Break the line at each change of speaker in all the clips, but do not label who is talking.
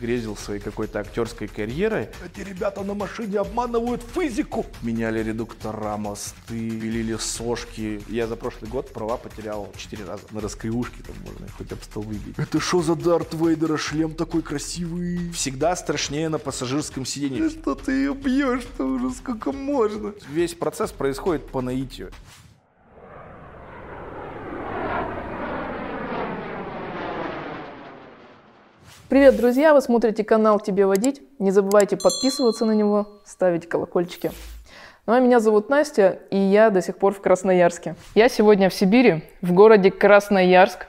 Грезил своей какой-то актерской карьерой. Эти ребята на машине обманывают физику. Меняли редуктора, мосты, пилили сошки. Я за прошлый год права потерял четыре раза. На раскривушке там можно хоть об стол выбить. Это что за Дарт Вейдера? Шлем такой красивый. Всегда страшнее на пассажирском сиденье. Что ты ее бьешь-то уже сколько можно? Весь процесс происходит по наитию.
Привет, друзья! Вы смотрите канал «Тебе водить». Не забывайте подписываться на него, ставить колокольчики. Ну а меня зовут Настя, и я до сих пор в Красноярске. Я сегодня в Сибири, в городе Красноярск.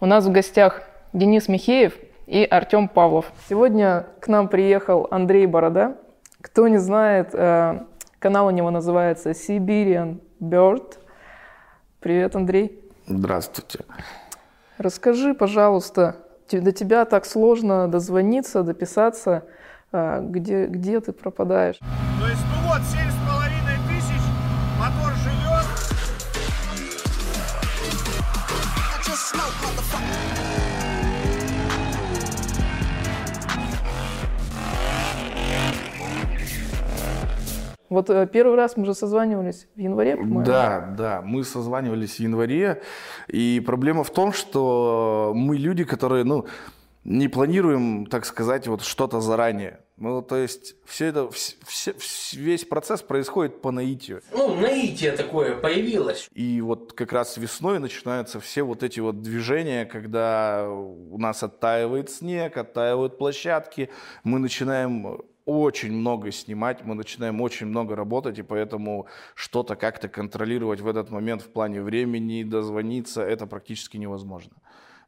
У нас в гостях Денис Михеев и Артем Павлов. Сегодня к нам приехал Андрей Борода. Кто не знает, э, канал у него называется Siberian Bird. Привет, Андрей.
Здравствуйте.
Расскажи, пожалуйста, до тебя так сложно дозвониться, дописаться, а, где, где ты пропадаешь.
То есть, ну вот,
Вот э, первый раз мы же созванивались в январе,
по-моему. Да, да, мы созванивались в январе, и проблема в том, что мы люди, которые, ну, не планируем, так сказать, вот что-то заранее. Ну, то есть все это, все, весь процесс происходит по наитию.
Ну, наитие такое появилось.
И вот как раз весной начинаются все вот эти вот движения, когда у нас оттаивает снег, оттаивают площадки, мы начинаем очень много снимать, мы начинаем очень много работать, и поэтому что-то как-то контролировать в этот момент в плане времени, дозвониться, это практически невозможно.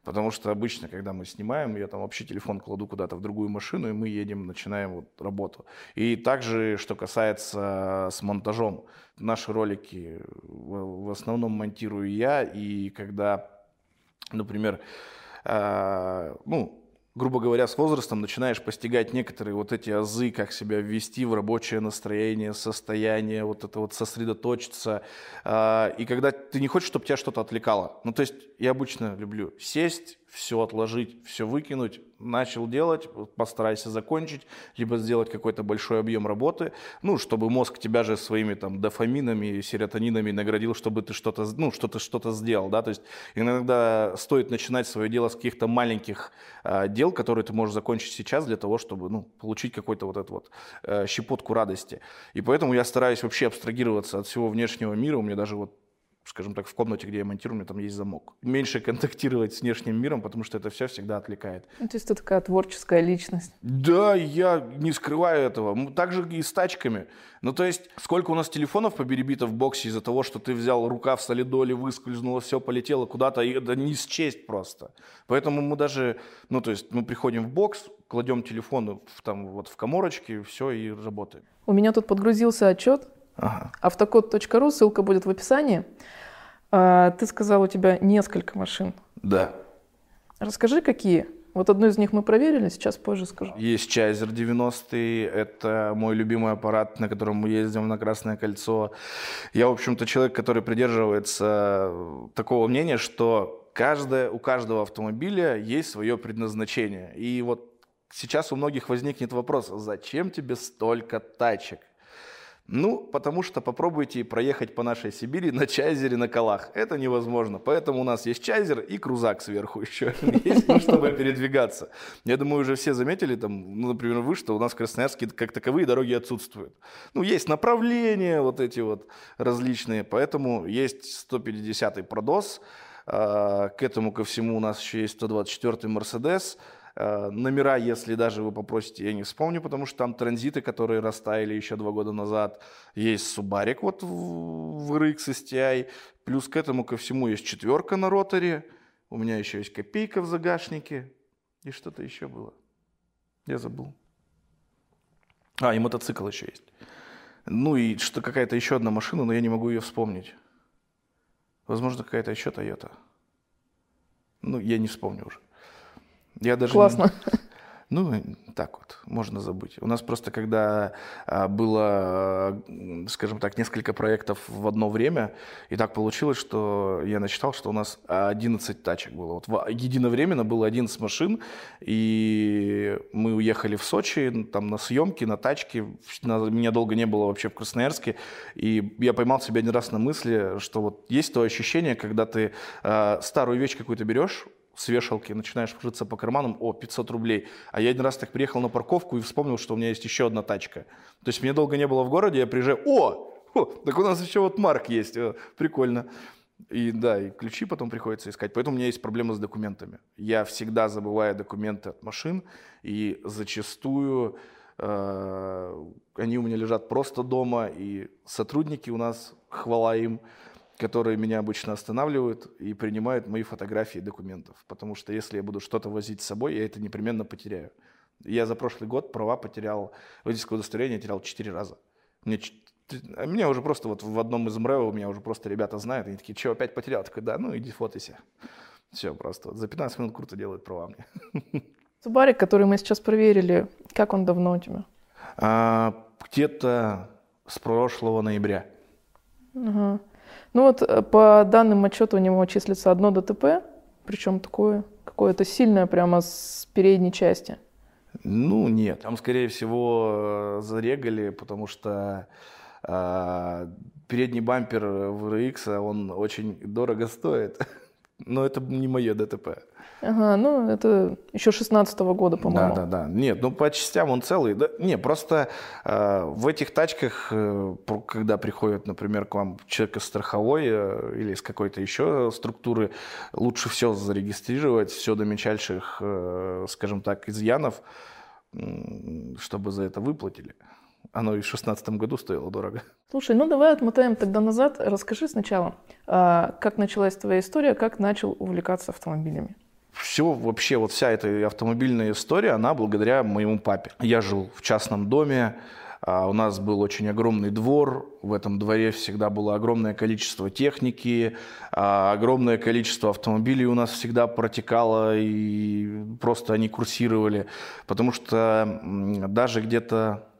Потому что обычно, когда мы снимаем, я там вообще телефон кладу куда-то в другую машину, и мы едем, начинаем вот работу. И также, что касается с монтажом. Наши ролики в основном монтирую я, и когда, например, э, ну, грубо говоря, с возрастом начинаешь постигать некоторые вот эти азы, как себя ввести в рабочее настроение, состояние, вот это вот сосредоточиться. А, и когда ты не хочешь, чтобы тебя что-то отвлекало. Ну, то есть я обычно люблю сесть, все отложить, все выкинуть, начал делать, постарайся закончить, либо сделать какой-то большой объем работы, ну, чтобы мозг тебя же своими там дофаминами, серотонинами наградил, чтобы ты что-то, ну, что-то, что-то сделал, да, то есть иногда стоит начинать свое дело с каких-то маленьких э, дел, которые ты можешь закончить сейчас для того, чтобы, ну, получить какой-то вот эту вот э, щепотку радости. И поэтому я стараюсь вообще абстрагироваться от всего внешнего мира, у меня даже вот скажем так, в комнате, где я монтирую, у меня там есть замок. Меньше контактировать с внешним миром, потому что это все всегда отвлекает.
Ну, то есть ты такая творческая личность.
Да, я не скрываю этого. Также и с тачками. Ну, то есть, сколько у нас телефонов поберебито в боксе из-за того, что ты взял рука в солидоле, выскользнуло, все полетело куда-то, и это не счесть просто. Поэтому мы даже, ну, то есть, мы приходим в бокс, кладем телефон в, там, вот в коморочке, все, и работаем.
У меня тут подгрузился отчет, Ага. Автокод.ру, ссылка будет в описании. А, ты сказал, у тебя несколько машин.
Да.
Расскажи, какие? Вот одну из них мы проверили, сейчас позже скажу.
Есть Чайзер 90, это мой любимый аппарат, на котором мы ездим на Красное кольцо. Я, в общем-то, человек, который придерживается такого мнения, что каждое, у каждого автомобиля есть свое предназначение. И вот сейчас у многих возникнет вопрос, зачем тебе столько тачек? Ну, потому что попробуйте проехать по нашей Сибири на чайзере на колах. Это невозможно. Поэтому у нас есть чайзер и крузак сверху еще. Есть, чтобы передвигаться. Я думаю, уже все заметили, там, ну, например, вы, что у нас в Красноярске как таковые дороги отсутствуют. Ну, есть направления вот эти вот различные, поэтому есть 150-й Продос. А, к этому ко всему у нас еще есть 124-й Мерседес. Э, номера, если даже вы попросите, я не вспомню, потому что там транзиты, которые растаяли еще два года назад. Есть Субарик вот в RX STI. Плюс к этому ко всему есть четверка на роторе. У меня еще есть копейка в загашнике. И что-то еще было. Я забыл. А, и мотоцикл еще есть. Ну и что какая-то еще одна машина, но я не могу ее вспомнить. Возможно, какая-то еще Toyota. Ну, я не вспомню уже.
Я даже Классно.
Ну, так вот, можно забыть. У нас просто, когда а, было, скажем так, несколько проектов в одно время, и так получилось, что я насчитал, что у нас 11 тачек было. Вот в- единовременно было 11 машин, и мы уехали в Сочи, там на съемки, на тачке. На- Меня долго не было вообще в Красноярске, и я поймал себя один раз на мысли, что вот есть то ощущение, когда ты а, старую вещь какую-то берешь, с вешалки, начинаешь рыться по карманам, о, 500 рублей. А я один раз так приехал на парковку и вспомнил, что у меня есть еще одна тачка. То есть мне долго не было в городе, я приезжаю, о, о, так у нас еще вот Марк есть, о, прикольно. И да, и ключи потом приходится искать. Поэтому у меня есть проблема с документами. Я всегда забываю документы от машин, и зачастую э, они у меня лежат просто дома, и сотрудники у нас, хвала им, которые меня обычно останавливают и принимают мои фотографии документов. Потому что если я буду что-то возить с собой, я это непременно потеряю. Я за прошлый год права потерял, водительское удостоверение терял четыре раза. Мне, а меня уже просто вот в одном из МРЭО, меня уже просто ребята знают, они такие, что, опять потерял? Такой, да, ну иди фотойся. Все, просто вот за 15 минут круто делают права мне.
Субарик, который мы сейчас проверили, как он давно у тебя?
А, где-то с прошлого ноября.
Ага. Ну вот э, по данным отчета у него числится одно ДТП, причем такое какое-то сильное прямо с передней части.
Ну, нет. Там, скорее всего, э, зарегали, потому что э, передний бампер VRX, он очень дорого стоит. Но это не мое ДТП.
Ага, ну это еще 16 года, по-моему.
Да, да, да. Нет, ну по частям он целый. Да, не, просто э, в этих тачках, э, когда приходит, например, к вам человек из страховой э, или из какой-то еще структуры, лучше все зарегистрировать, все до мельчайших, э, скажем так, изъянов, м, чтобы за это выплатили. Оно и в шестнадцатом году стоило дорого.
Слушай, ну давай отмотаем тогда назад. Расскажи сначала, а, как началась твоя история, как начал увлекаться автомобилями.
все вообще, вот вся эта автомобильная история, она благодаря моему папе. Я жил в частном доме, а, у нас был очень огромный двор, в этом дворе всегда было огромное количество техники, а, огромное количество автомобилей у нас всегда протекало, и просто они курсировали, потому что даже где-то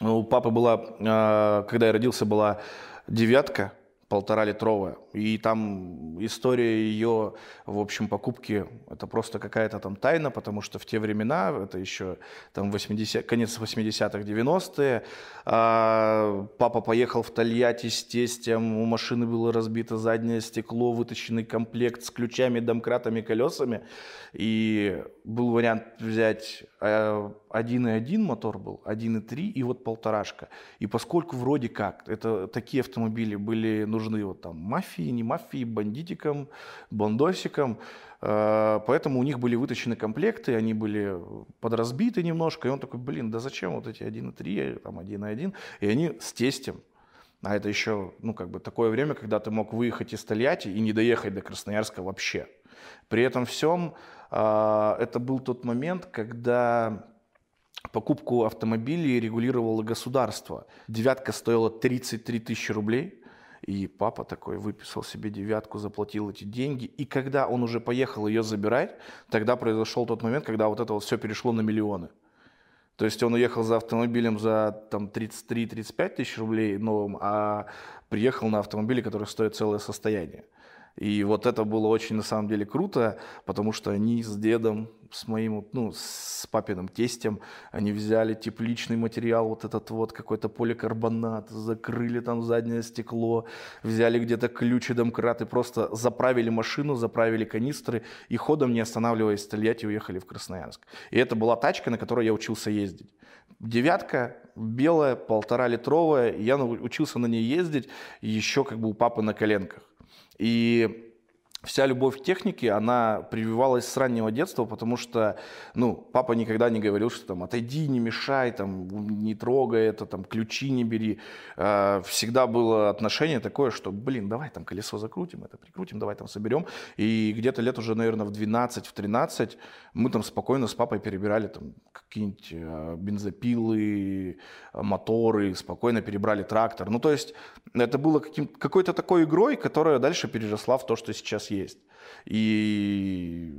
у папы была, а, когда я родился, была девятка полтора литровая. И там история ее, в общем, покупки, это просто какая-то там тайна, потому что в те времена, это еще там 80, конец 80-х, 90-е, а, папа поехал в Тольятти с тестем, у машины было разбито заднее стекло, вытащенный комплект с ключами, домкратами, колесами. И был вариант взять э, 1.1 мотор был, 1.3 и вот полторашка. И поскольку вроде как это такие автомобили были нужны вот там мафии, не мафии, бандитикам, бандосикам, э, поэтому у них были вытащены комплекты, они были подразбиты немножко, и он такой, блин, да зачем вот эти 1.3, там 1.1, и они с тестем, а это еще, ну, как бы такое время, когда ты мог выехать из Тольятти и не доехать до Красноярска вообще. При этом всем а, это был тот момент, когда покупку автомобилей регулировало государство. Девятка стоила 33 тысячи рублей. И папа такой выписал себе девятку, заплатил эти деньги. И когда он уже поехал ее забирать, тогда произошел тот момент, когда вот это вот все перешло на миллионы. То есть он уехал за автомобилем за там 33-35 тысяч рублей новым, а приехал на автомобиле, который стоит целое состояние. И вот это было очень на самом деле круто, потому что они с дедом, с моим, ну, с папиным тестем, они взяли тепличный материал, вот этот вот какой-то поликарбонат, закрыли там заднее стекло, взяли где-то ключ и домкрат и просто заправили машину, заправили канистры и ходом, не останавливаясь в Тольятти, уехали в Красноярск. И это была тачка, на которой я учился ездить. Девятка, белая, полтора литровая, я учился на ней ездить еще как бы у папы на коленках. И вся любовь к технике, она прививалась с раннего детства, потому что, ну, папа никогда не говорил, что там отойди, не мешай, там, не трогай это, там, ключи не бери. А, Всегда было отношение такое, что, блин, давай там колесо закрутим, это прикрутим, давай там соберем. И где-то лет уже, наверное, в 12, в 13 мы там спокойно с папой перебирали там какие-нибудь э, бензопилы, моторы, спокойно перебрали трактор. Ну, то есть это было каким, какой-то такой игрой, которая дальше переросла в то, что сейчас есть. И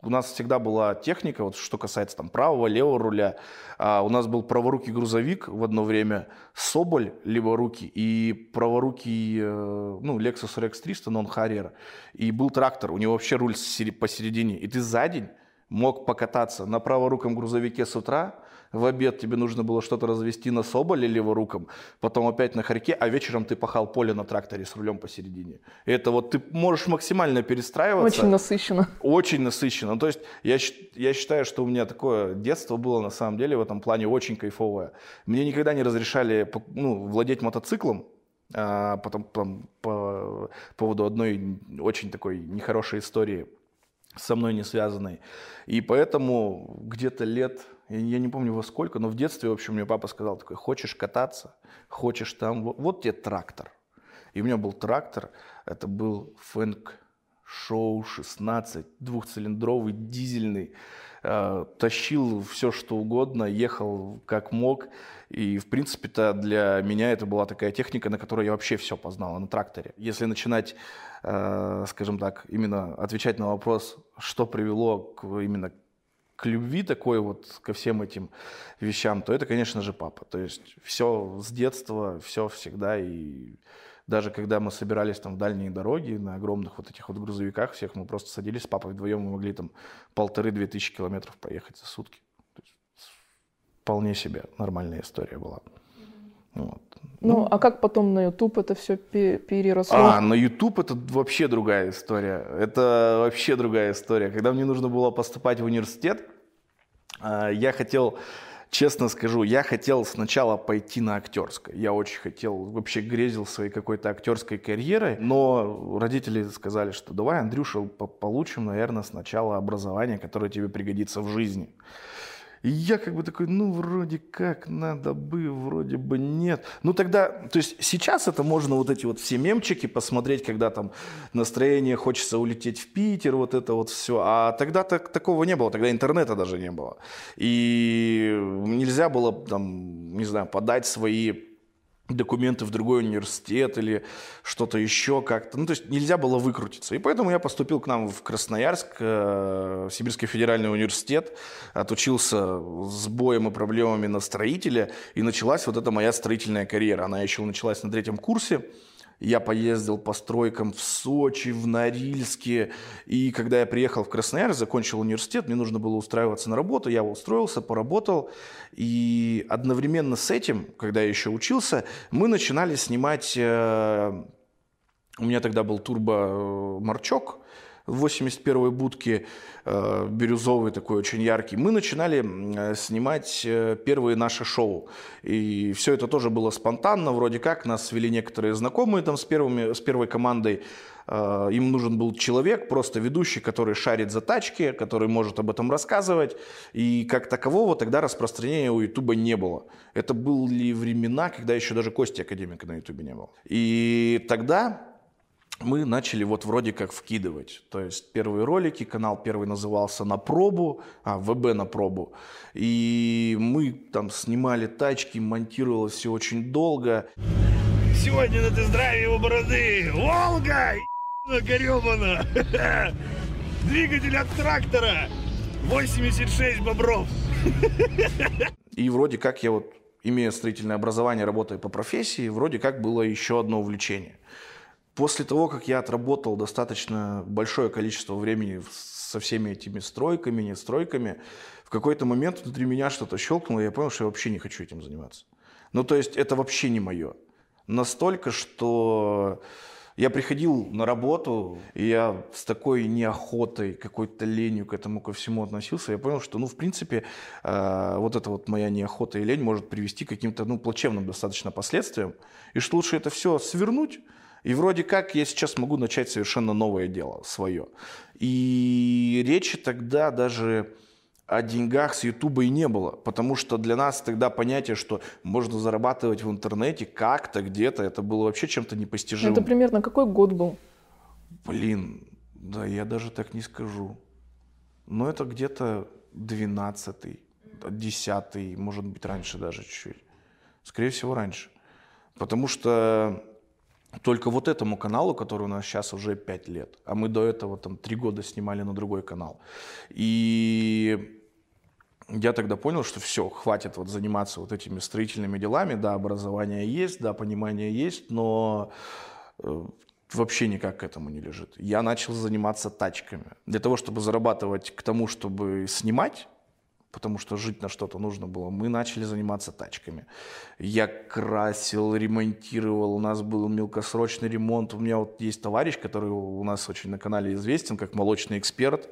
у нас всегда была техника, вот что касается там правого, левого руля. А, у нас был праворукий грузовик в одно время, Соболь леворукий и праворукий, э, ну, Lexus RX 300, но он Harrier. И был трактор, у него вообще руль посередине. И ты за день мог покататься на праворуком грузовике с утра, в обед тебе нужно было что-то развести на соболе леворуком, потом опять на хорьке, а вечером ты пахал поле на тракторе с рулем посередине. И это вот ты можешь максимально перестраиваться.
Очень насыщенно.
Очень насыщенно. То есть я, я считаю, что у меня такое детство было на самом деле в этом плане очень кайфовое. Мне никогда не разрешали ну, владеть мотоциклом, а потом, потом по поводу одной очень такой нехорошей истории со мной не связанной. И поэтому где-то лет я не помню во сколько, но в детстве, в общем, мне папа сказал такой, хочешь кататься, хочешь там, вот, вот тебе трактор. И у меня был трактор, это был Фэнк Шоу 16, двухцилиндровый, дизельный. Э, тащил все, что угодно, ехал как мог. И, в принципе-то, для меня это была такая техника, на которой я вообще все познал, на тракторе. Если начинать, э, скажем так, именно отвечать на вопрос, что привело к, именно к любви такой вот ко всем этим вещам, то это, конечно же, папа. То есть все с детства, все всегда. И даже когда мы собирались там в дальние дороги на огромных вот этих вот грузовиках всех, мы просто садились с папой вдвоем, мы могли там полторы-две тысячи километров проехать за сутки. Вполне себе нормальная история была.
Вот. Ну, ну, а как потом на YouTube это все переросло?
А, на YouTube это вообще другая история. Это вообще другая история. Когда мне нужно было поступать в университет, а, я хотел, честно скажу, я хотел сначала пойти на актерское. Я очень хотел, вообще грезил своей какой-то актерской карьерой, но родители сказали, что давай, Андрюша, получим, наверное, сначала образование, которое тебе пригодится в жизни. Я как бы такой, ну, вроде как надо бы, вроде бы нет. Ну, тогда, то есть сейчас это можно вот эти вот все мемчики посмотреть, когда там настроение, хочется улететь в Питер, вот это вот все. А тогда так, такого не было, тогда интернета даже не было. И нельзя было там, не знаю, подать свои документы в другой университет или что-то еще как-то. Ну, то есть нельзя было выкрутиться. И поэтому я поступил к нам в Красноярск, э, в Сибирский федеральный университет, отучился с боем и проблемами на строителя, и началась вот эта моя строительная карьера. Она еще началась на третьем курсе. Я поездил по стройкам в Сочи, в Норильске. И когда я приехал в Красноярск, закончил университет, мне нужно было устраиваться на работу. Я устроился, поработал. И одновременно с этим, когда я еще учился, мы начинали снимать... Э, у меня тогда был турбо-марчок, 81-й будки, э, бирюзовый такой, очень яркий, мы начинали э, снимать э, первые наши шоу. И все это тоже было спонтанно, вроде как, нас свели некоторые знакомые там с, первыми, с первой командой, им нужен был человек, просто ведущий, который шарит за тачки, который может об этом рассказывать. И как такового тогда распространения у Ютуба не было. Это были времена, когда еще даже Кости Академика на Ютубе не было. И тогда мы начали вот вроде как вкидывать. То есть первые ролики, канал первый назывался «На пробу», а, ВБ «На пробу». И мы там снимали тачки, монтировалось все очень долго.
Сегодня на тест-драйве у бороды «Волга!» гребана! Двигатель от трактора! 86 бобров!
И вроде как я вот, имея строительное образование, работая по профессии, вроде как было еще одно увлечение – После того, как я отработал достаточно большое количество времени со всеми этими стройками, не стройками, в какой-то момент внутри меня что-то щелкнуло, и я понял, что я вообще не хочу этим заниматься. Ну, то есть это вообще не мое. Настолько, что я приходил на работу, и я с такой неохотой, какой-то ленью к этому ко всему относился. Я понял, что, ну, в принципе, э, вот эта вот моя неохота и лень может привести к каким-то, ну, плачевным достаточно последствиям. И что лучше это все свернуть, и вроде как я сейчас могу начать совершенно новое дело, свое. И речи тогда даже о деньгах с Ютуба и не было, потому что для нас тогда понятие, что можно зарабатывать в интернете как-то, где-то, это было вообще чем-то непостижимым.
Это примерно какой год был?
Блин, да я даже так не скажу. Но это где-то 12-й, 10 может быть раньше даже чуть-чуть. Скорее всего, раньше. Потому что только вот этому каналу, который у нас сейчас уже 5 лет, а мы до этого там 3 года снимали на другой канал. И я тогда понял, что все, хватит вот заниматься вот этими строительными делами. Да, образование есть, да, понимание есть, но э, вообще никак к этому не лежит. Я начал заниматься тачками. Для того, чтобы зарабатывать к тому, чтобы снимать, потому что жить на что-то нужно было, мы начали заниматься тачками. Я красил, ремонтировал, у нас был мелкосрочный ремонт. У меня вот есть товарищ, который у нас очень на канале известен, как молочный эксперт.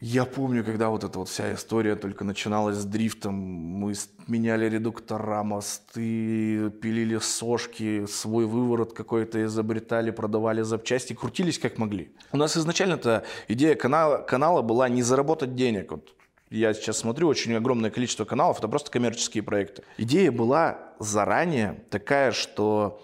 Я помню, когда вот эта вот вся история только начиналась с дрифтом, мы меняли редуктора, мосты, пилили сошки, свой выворот какой-то изобретали, продавали запчасти, крутились как могли. У нас изначально-то идея канала, канала была не заработать денег. Вот я сейчас смотрю очень огромное количество каналов, это просто коммерческие проекты. Идея была заранее такая, что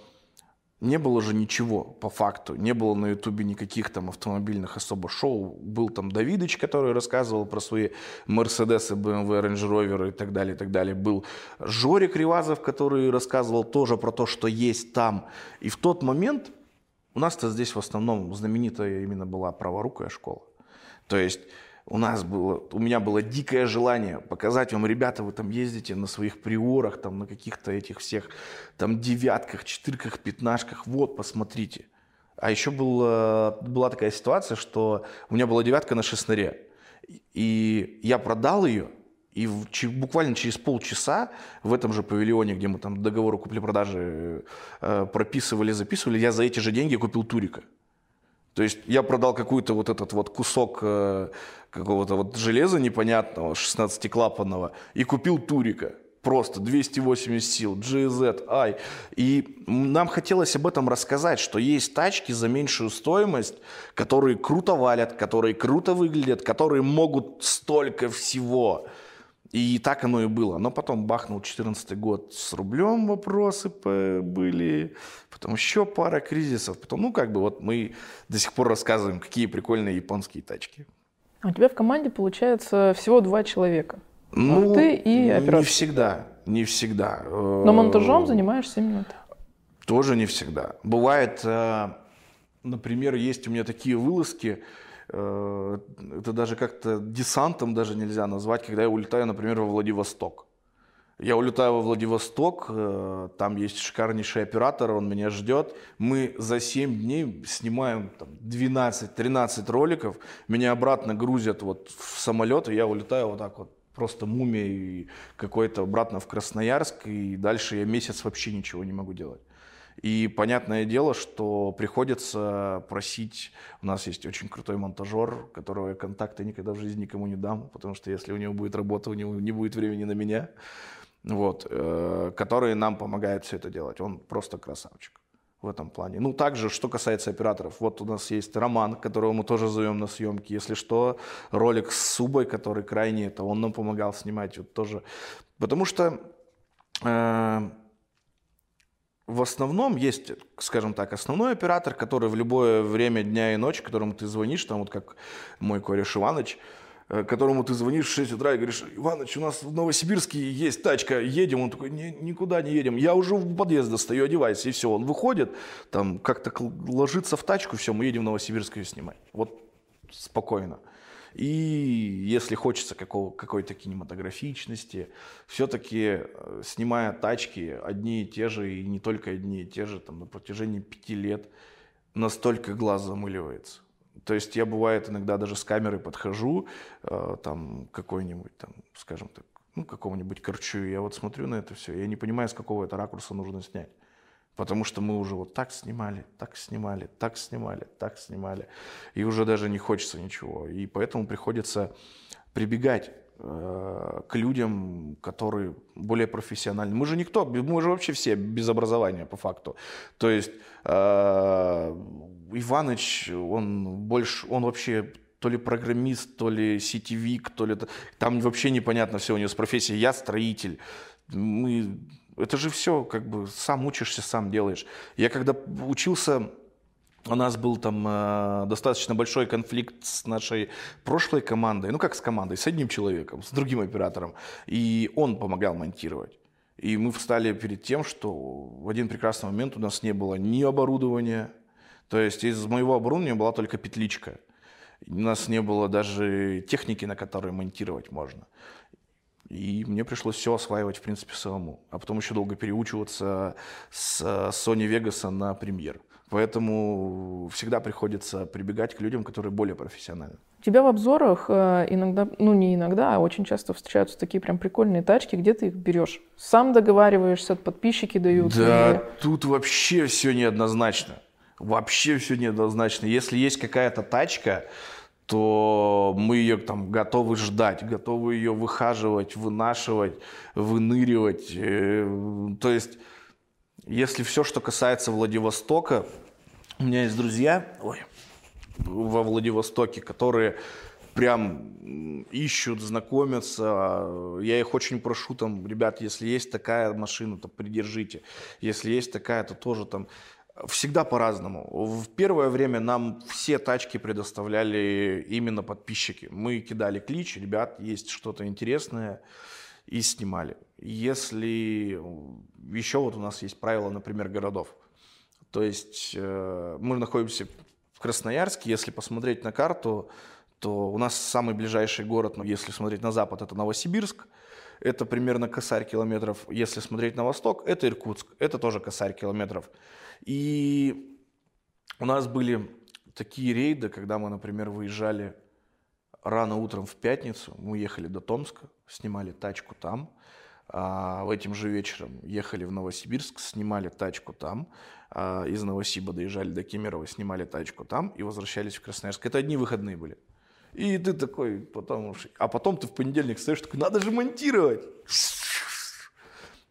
не было же ничего по факту. Не было на Ютубе никаких там автомобильных особо шоу. Был там Давидыч, который рассказывал про свои Мерседесы, БМВ, Рейндж Роверы и так далее, и так далее. Был Жорик Ривазов, который рассказывал тоже про то, что есть там. И в тот момент у нас-то здесь в основном знаменитая именно была праворукая школа. То есть у нас было, у меня было дикое желание показать вам, ребята, вы там ездите на своих приорах, там на каких-то этих всех там девятках, четырках, пятнашках, вот, посмотрите. А еще была, была такая ситуация, что у меня была девятка на шестнаре, и я продал ее, и в, буквально через полчаса в этом же павильоне, где мы там договор о купле-продаже э, прописывали, записывали, я за эти же деньги купил Турика. То есть я продал какой-то вот этот вот кусок э, какого-то вот железа непонятного, 16-клапанного, и купил Турика. Просто 280 сил, GZ, I. И нам хотелось об этом рассказать, что есть тачки за меньшую стоимость, которые круто валят, которые круто выглядят, которые могут столько всего. И так оно и было. Но потом бахнул 14 год с рублем вопросы были, потом еще пара кризисов. Потом, ну, как бы вот мы до сих пор рассказываем, какие прикольные японские тачки.
У тебя в команде, получается, всего два человека.
Ну,
вот ты и оператор.
Не всегда, не всегда.
Но монтажом занимаешься именно ты?
Тоже не всегда. Бывает, э, например, есть у меня такие вылазки, это даже как-то десантом даже нельзя назвать, когда я улетаю, например, во Владивосток. Я улетаю во Владивосток, э, там есть шикарнейший оператор, он меня ждет. Мы за 7 дней снимаем 12-13 роликов, меня обратно грузят вот в самолет, и я улетаю вот так вот просто мумией какой-то обратно в Красноярск, и дальше я месяц вообще ничего не могу делать. И понятное дело, что приходится просить, у нас есть очень крутой монтажер, которого я контакты никогда в жизни никому не дам, потому что если у него будет работа, у него не будет времени на меня, вот, э, который нам помогает все это делать. Он просто красавчик в этом плане. Ну, также, что касается операторов, вот у нас есть Роман, которого мы тоже зовем на съемки. Если что, ролик с Субой, который крайне, это он нам помогал снимать, вот тоже. Потому что э, в основном есть, скажем так, основной оператор, который в любое время дня и ночи, которому ты звонишь, там вот как мой кореш Иваныч, э, которому ты звонишь в 6 утра и говоришь, Иваныч, у нас в Новосибирске есть тачка, едем. Он такой, никуда не едем, я уже в подъезд достаю, одевайся, и все. Он выходит, там как-то ложится в тачку, все, мы едем в Новосибирск ее снимать. Вот спокойно. И если хочется какого, какой-то кинематографичности, все-таки э, снимая тачки одни и те же, и не только одни и те же, там, на протяжении пяти лет, настолько глаз замыливается. То есть я, бывает, иногда даже с камерой подхожу, э, там, какой-нибудь, там, скажем так, ну, какому-нибудь корчу, я вот смотрю на это все, я не понимаю, с какого это ракурса нужно снять. Потому что мы уже вот так снимали, так снимали, так снимали, так снимали. И уже даже не хочется ничего. И поэтому приходится прибегать э, к людям, которые более профессиональны. Мы же никто, мы же вообще все без образования по факту. То есть э, Иваныч, он больше, он вообще то ли программист, то ли сетевик, то ли... Там вообще непонятно все у него с профессией. Я строитель. Мы это же все, как бы, сам учишься, сам делаешь. Я когда учился, у нас был там э, достаточно большой конфликт с нашей прошлой командой, ну как с командой, с одним человеком, с другим оператором, и он помогал монтировать. И мы встали перед тем, что в один прекрасный момент у нас не было ни оборудования, то есть из моего оборудования была только петличка. У нас не было даже техники, на которой монтировать можно. И мне пришлось все осваивать, в принципе, самому. А потом еще долго переучиваться с Sony Vegas на премьер. Поэтому всегда приходится прибегать к людям, которые более профессиональны.
У тебя в обзорах э, иногда, ну не иногда, а очень часто встречаются такие прям прикольные тачки. Где ты их берешь? Сам договариваешься, подписчики дают?
Да,
или-
тут вообще все неоднозначно. Вообще все неоднозначно. Если есть какая-то тачка, то мы ее там готовы ждать, готовы ее выхаживать, вынашивать, выныривать. Э, То есть, если все, что касается Владивостока, у меня есть друзья ой, во Владивостоке, которые прям ищут, знакомятся. Я их очень прошу, там, ребят, если есть такая машина, то придержите. Если есть такая, то тоже там Всегда по-разному. В первое время нам все тачки предоставляли именно подписчики. Мы кидали клич, ребят, есть что-то интересное, и снимали. Если еще вот у нас есть правила, например, городов. То есть э, мы находимся в Красноярске, если посмотреть на карту, то у нас самый ближайший город, ну, если смотреть на запад, это Новосибирск. Это примерно косарь километров. Если смотреть на восток, это Иркутск. Это тоже косарь километров. И у нас были такие рейды, когда мы, например, выезжали рано утром в пятницу, мы ехали до Томска, снимали тачку там, а этим же вечером ехали в Новосибирск, снимали тачку там, а из Новосиба доезжали до Кемерово, снимали тачку там и возвращались в Красноярск. Это одни выходные были. И ты такой, потом, а потом ты в понедельник стоишь, такой, надо же монтировать.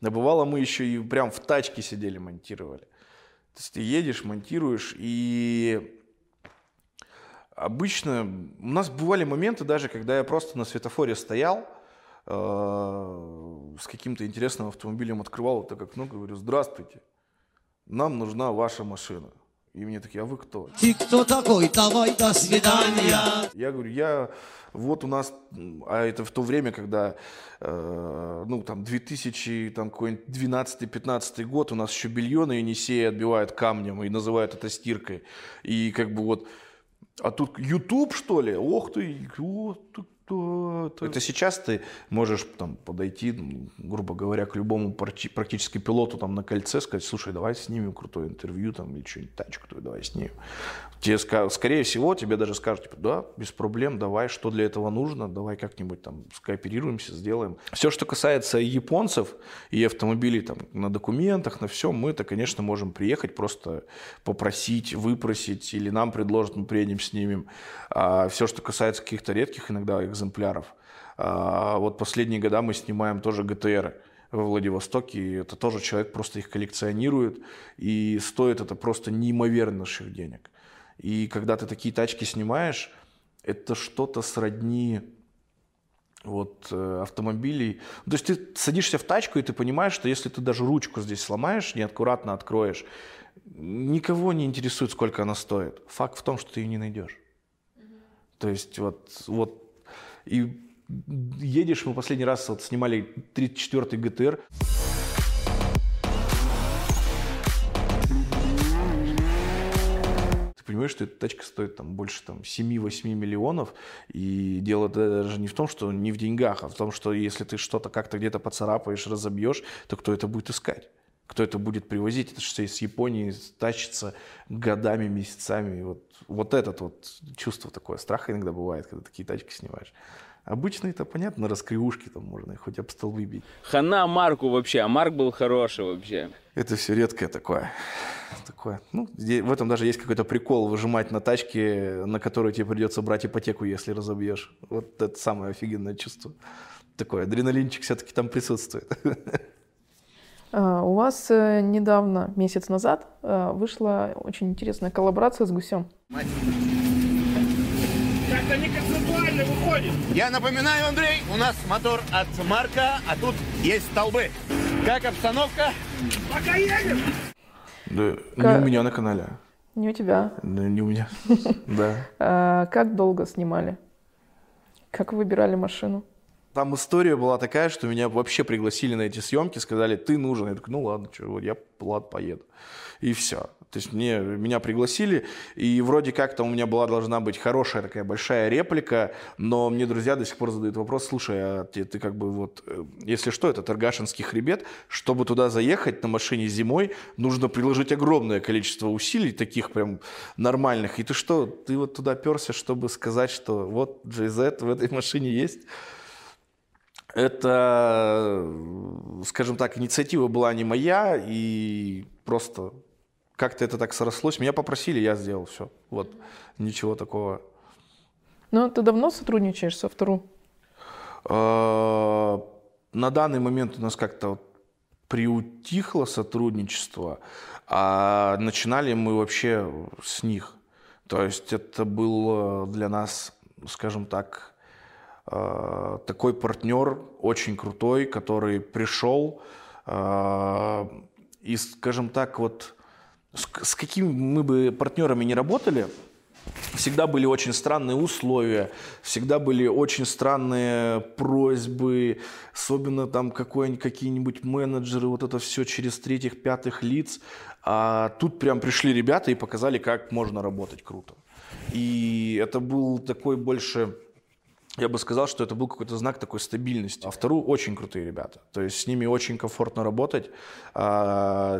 Да бывало, мы еще и прям в тачке сидели, монтировали. То есть ты едешь, монтируешь, и обычно у нас бывали моменты даже, когда я просто на светофоре стоял, э, с каким-то интересным автомобилем открывал так окно, говорю, здравствуйте, нам нужна ваша машина. И мне такие, а вы кто?
Ты кто такой? Давай, до свидания.
Я говорю, я вот у нас, а это в то время, когда, э, ну, там, 2000, там, какой-нибудь 12-15 год, у нас еще белье на Енисее отбивают камнем и называют это стиркой. И как бы вот, а тут YouTube, что ли? Ох ты, вот ты кто это. Это сейчас ты можешь там подойти, м, грубо говоря, к любому практически пилоту там на кольце, сказать, слушай, давай снимем крутое интервью там или что-нибудь, тачку твою давай снимем. Тебе, скорее всего, тебе даже скажут, типа, да, без проблем, давай, что для этого нужно, давай как-нибудь там скооперируемся, сделаем. Все, что касается японцев и автомобилей там на документах, на все, мы это, конечно, можем приехать, просто попросить, выпросить, или нам предложат, мы приедем, снимем. А все, что касается каких-то редких иногда экземпляров, а, вот последние года мы снимаем тоже ГТР во Владивостоке, и это тоже человек просто их коллекционирует, и стоит это просто неимоверных денег. И когда ты такие тачки снимаешь, это что-то сродни вот э, автомобилей. То есть ты садишься в тачку, и ты понимаешь, что если ты даже ручку здесь сломаешь, неаккуратно откроешь, никого не интересует, сколько она стоит. Факт в том, что ты ее не найдешь. То есть вот, вот и едешь, мы последний раз вот снимали 34-й ГТР, Ты понимаешь, что эта тачка стоит там больше там, 7-8 миллионов, и дело даже не в том, что не в деньгах, а в том, что если ты что-то как-то где-то поцарапаешь, разобьешь, то кто это будет искать? Кто это будет привозить? Это что из Японии тащится годами, месяцами. И Вот, вот это вот чувство такое, страха иногда бывает, когда такие тачки снимаешь. Обычно это понятно, раскривушки там можно хоть об столбы бить.
Хана Марку вообще, а Марк был хороший вообще.
Это все редкое такое. такое. Ну, в этом даже есть какой-то прикол выжимать на тачке, на которую тебе придется брать ипотеку, если разобьешь. Вот это самое офигенное чувство. Такой адреналинчик все-таки там присутствует.
А, У вас э, недавно, месяц назад, э, вышла очень интересная коллаборация с гусем.
Как-то не концептуально выходит.
Я напоминаю, Андрей, у нас мотор от Марка, а тут есть столбы. Как обстановка?
Пока едем.
Да,
Ка-
не у меня на канале.
Не у тебя.
Да, не у меня. Да.
А, Как долго снимали? Как выбирали машину?
Там история была такая, что меня вообще пригласили на эти съемки, сказали, ты нужен. Я такой, ну ладно, что, вот я, ладно, поеду. И все. То есть мне, меня пригласили, и вроде как там у меня была должна быть хорошая такая большая реплика, но мне друзья до сих пор задают вопрос, слушай, а ты, ты как бы вот, э, если что, это Таргашинский хребет, чтобы туда заехать на машине зимой, нужно приложить огромное количество усилий, таких прям нормальных. И ты что, ты вот туда перся, чтобы сказать, что вот JZ в этой машине есть? Это, скажем так, инициатива была не моя, и просто как-то это так срослось. Меня попросили, я сделал все. Вот, ничего такого.
Ну, ты давно сотрудничаешь со Автору?
Э, На данный момент у нас как-то вот приутихло сотрудничество, а начинали мы вообще с них. То есть это был э, для нас, скажем так, такой партнер очень крутой, который пришел э, и, скажем так, вот с, с какими мы бы партнерами не работали, всегда были очень странные условия, всегда были очень странные просьбы, особенно там какие-нибудь менеджеры, вот это все через третьих, пятых лиц. А тут прям пришли ребята и показали, как можно работать круто. И это был такой больше я бы сказал, что это был какой-то знак такой стабильности. А вторую очень крутые ребята. То есть с ними очень комфортно работать. А,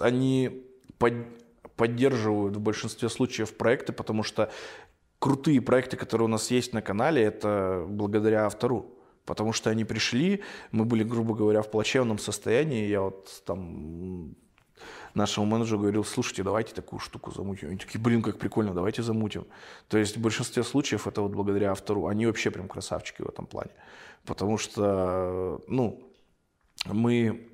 Они под- поддерживают в большинстве случаев проекты, потому что крутые проекты, которые у нас есть на канале, это благодаря автору. Потому что они пришли, мы были, грубо говоря, в плачевном состоянии. Я вот там нашему менеджеру говорил, слушайте, давайте такую штуку замутим. Они такие, блин, как прикольно, давайте замутим. То есть в большинстве случаев это вот благодаря автору. Они вообще прям красавчики в этом плане. Потому что, ну, мы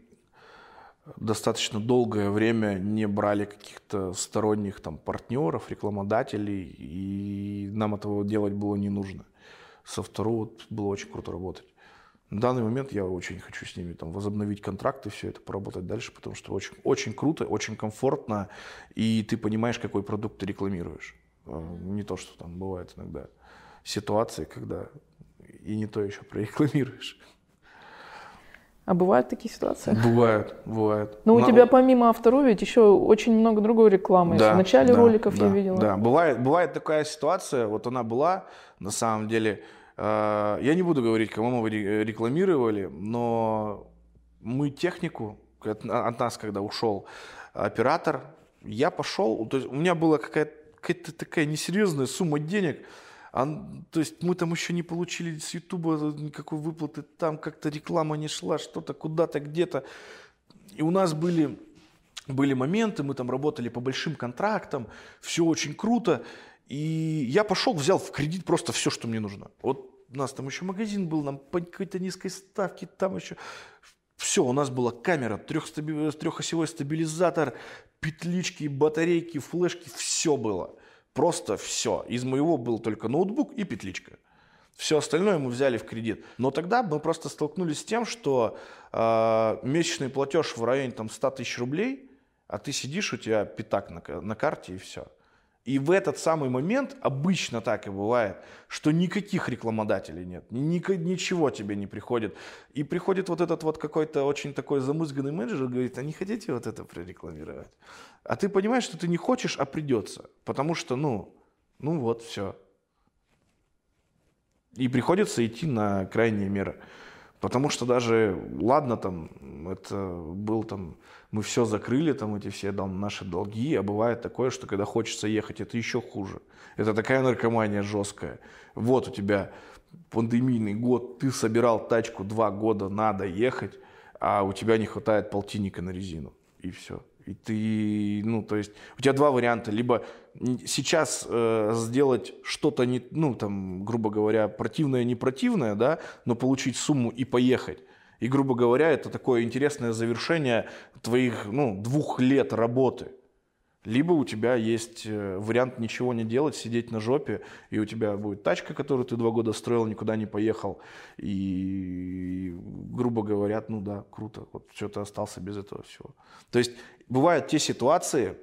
достаточно долгое время не брали каких-то сторонних там партнеров, рекламодателей, и нам этого делать было не нужно. Со второго было очень круто работать. На данный момент я очень хочу с ними там возобновить контракты, все это поработать дальше, потому что очень, очень круто, очень комфортно, и ты понимаешь, какой продукт ты рекламируешь. А, Не то, что там бывает иногда ситуации, когда и не то еще прорекламируешь.
А бывают такие ситуации?
Бывает, бывает.
Но у
На-
тебя помимо Автору ведь еще очень много другой рекламы.
Да,
в начале
да,
роликов я
да,
видела.
Да, бывает, бывает такая ситуация, вот она была, на самом деле, э, я не буду говорить, кому мы ре- рекламировали, но мы технику, от, от нас, когда ушел оператор, я пошел, то есть у меня была какая-то, какая-то такая несерьезная сумма денег, а, то есть мы там еще не получили с Ютуба никакой выплаты, там как-то реклама не шла, что-то куда-то, где-то. И у нас были были моменты, мы там работали по большим контрактам, все очень круто. И я пошел, взял в кредит просто все, что мне нужно. Вот у нас там еще магазин был, нам по какой-то низкой ставке, там еще... Все, у нас была камера, трехстаби- трехосевой стабилизатор, петлички, батарейки, флешки, все было. Просто все. Из моего был только ноутбук и петличка. Все остальное мы взяли в кредит. Но тогда мы просто столкнулись с тем, что э, месячный платеж в районе там, 100 тысяч рублей, а ты сидишь, у тебя пятак на, на карте и все. И в этот самый момент, обычно так и бывает, что никаких рекламодателей нет, ничего тебе не приходит. И приходит вот этот вот какой-то очень такой замызганный менеджер говорит, а не хотите вот это прорекламировать? А ты понимаешь, что ты не хочешь, а придется. Потому что, ну, ну вот, все. И приходится идти на крайние меры. Потому что даже, ладно, там, это был там, мы все закрыли, там, эти все там, наши долги, а бывает такое, что когда хочется ехать, это еще хуже. Это такая наркомания жесткая. Вот у тебя пандемийный год, ты собирал тачку два года, надо ехать, а у тебя не хватает полтинника на резину. И все. И ты, ну, то есть, у тебя два варианта. Либо сейчас э, сделать что-то, не, ну, там, грубо говоря, противное, не противное, да, но получить сумму и поехать. И, грубо говоря, это такое интересное завершение твоих, ну, двух лет работы. Либо у тебя есть э, вариант ничего не делать, сидеть на жопе, и у тебя будет тачка, которую ты два года строил, никуда не поехал. И, грубо говоря, ну да, круто, вот что ты остался без этого всего. То есть бывают те ситуации,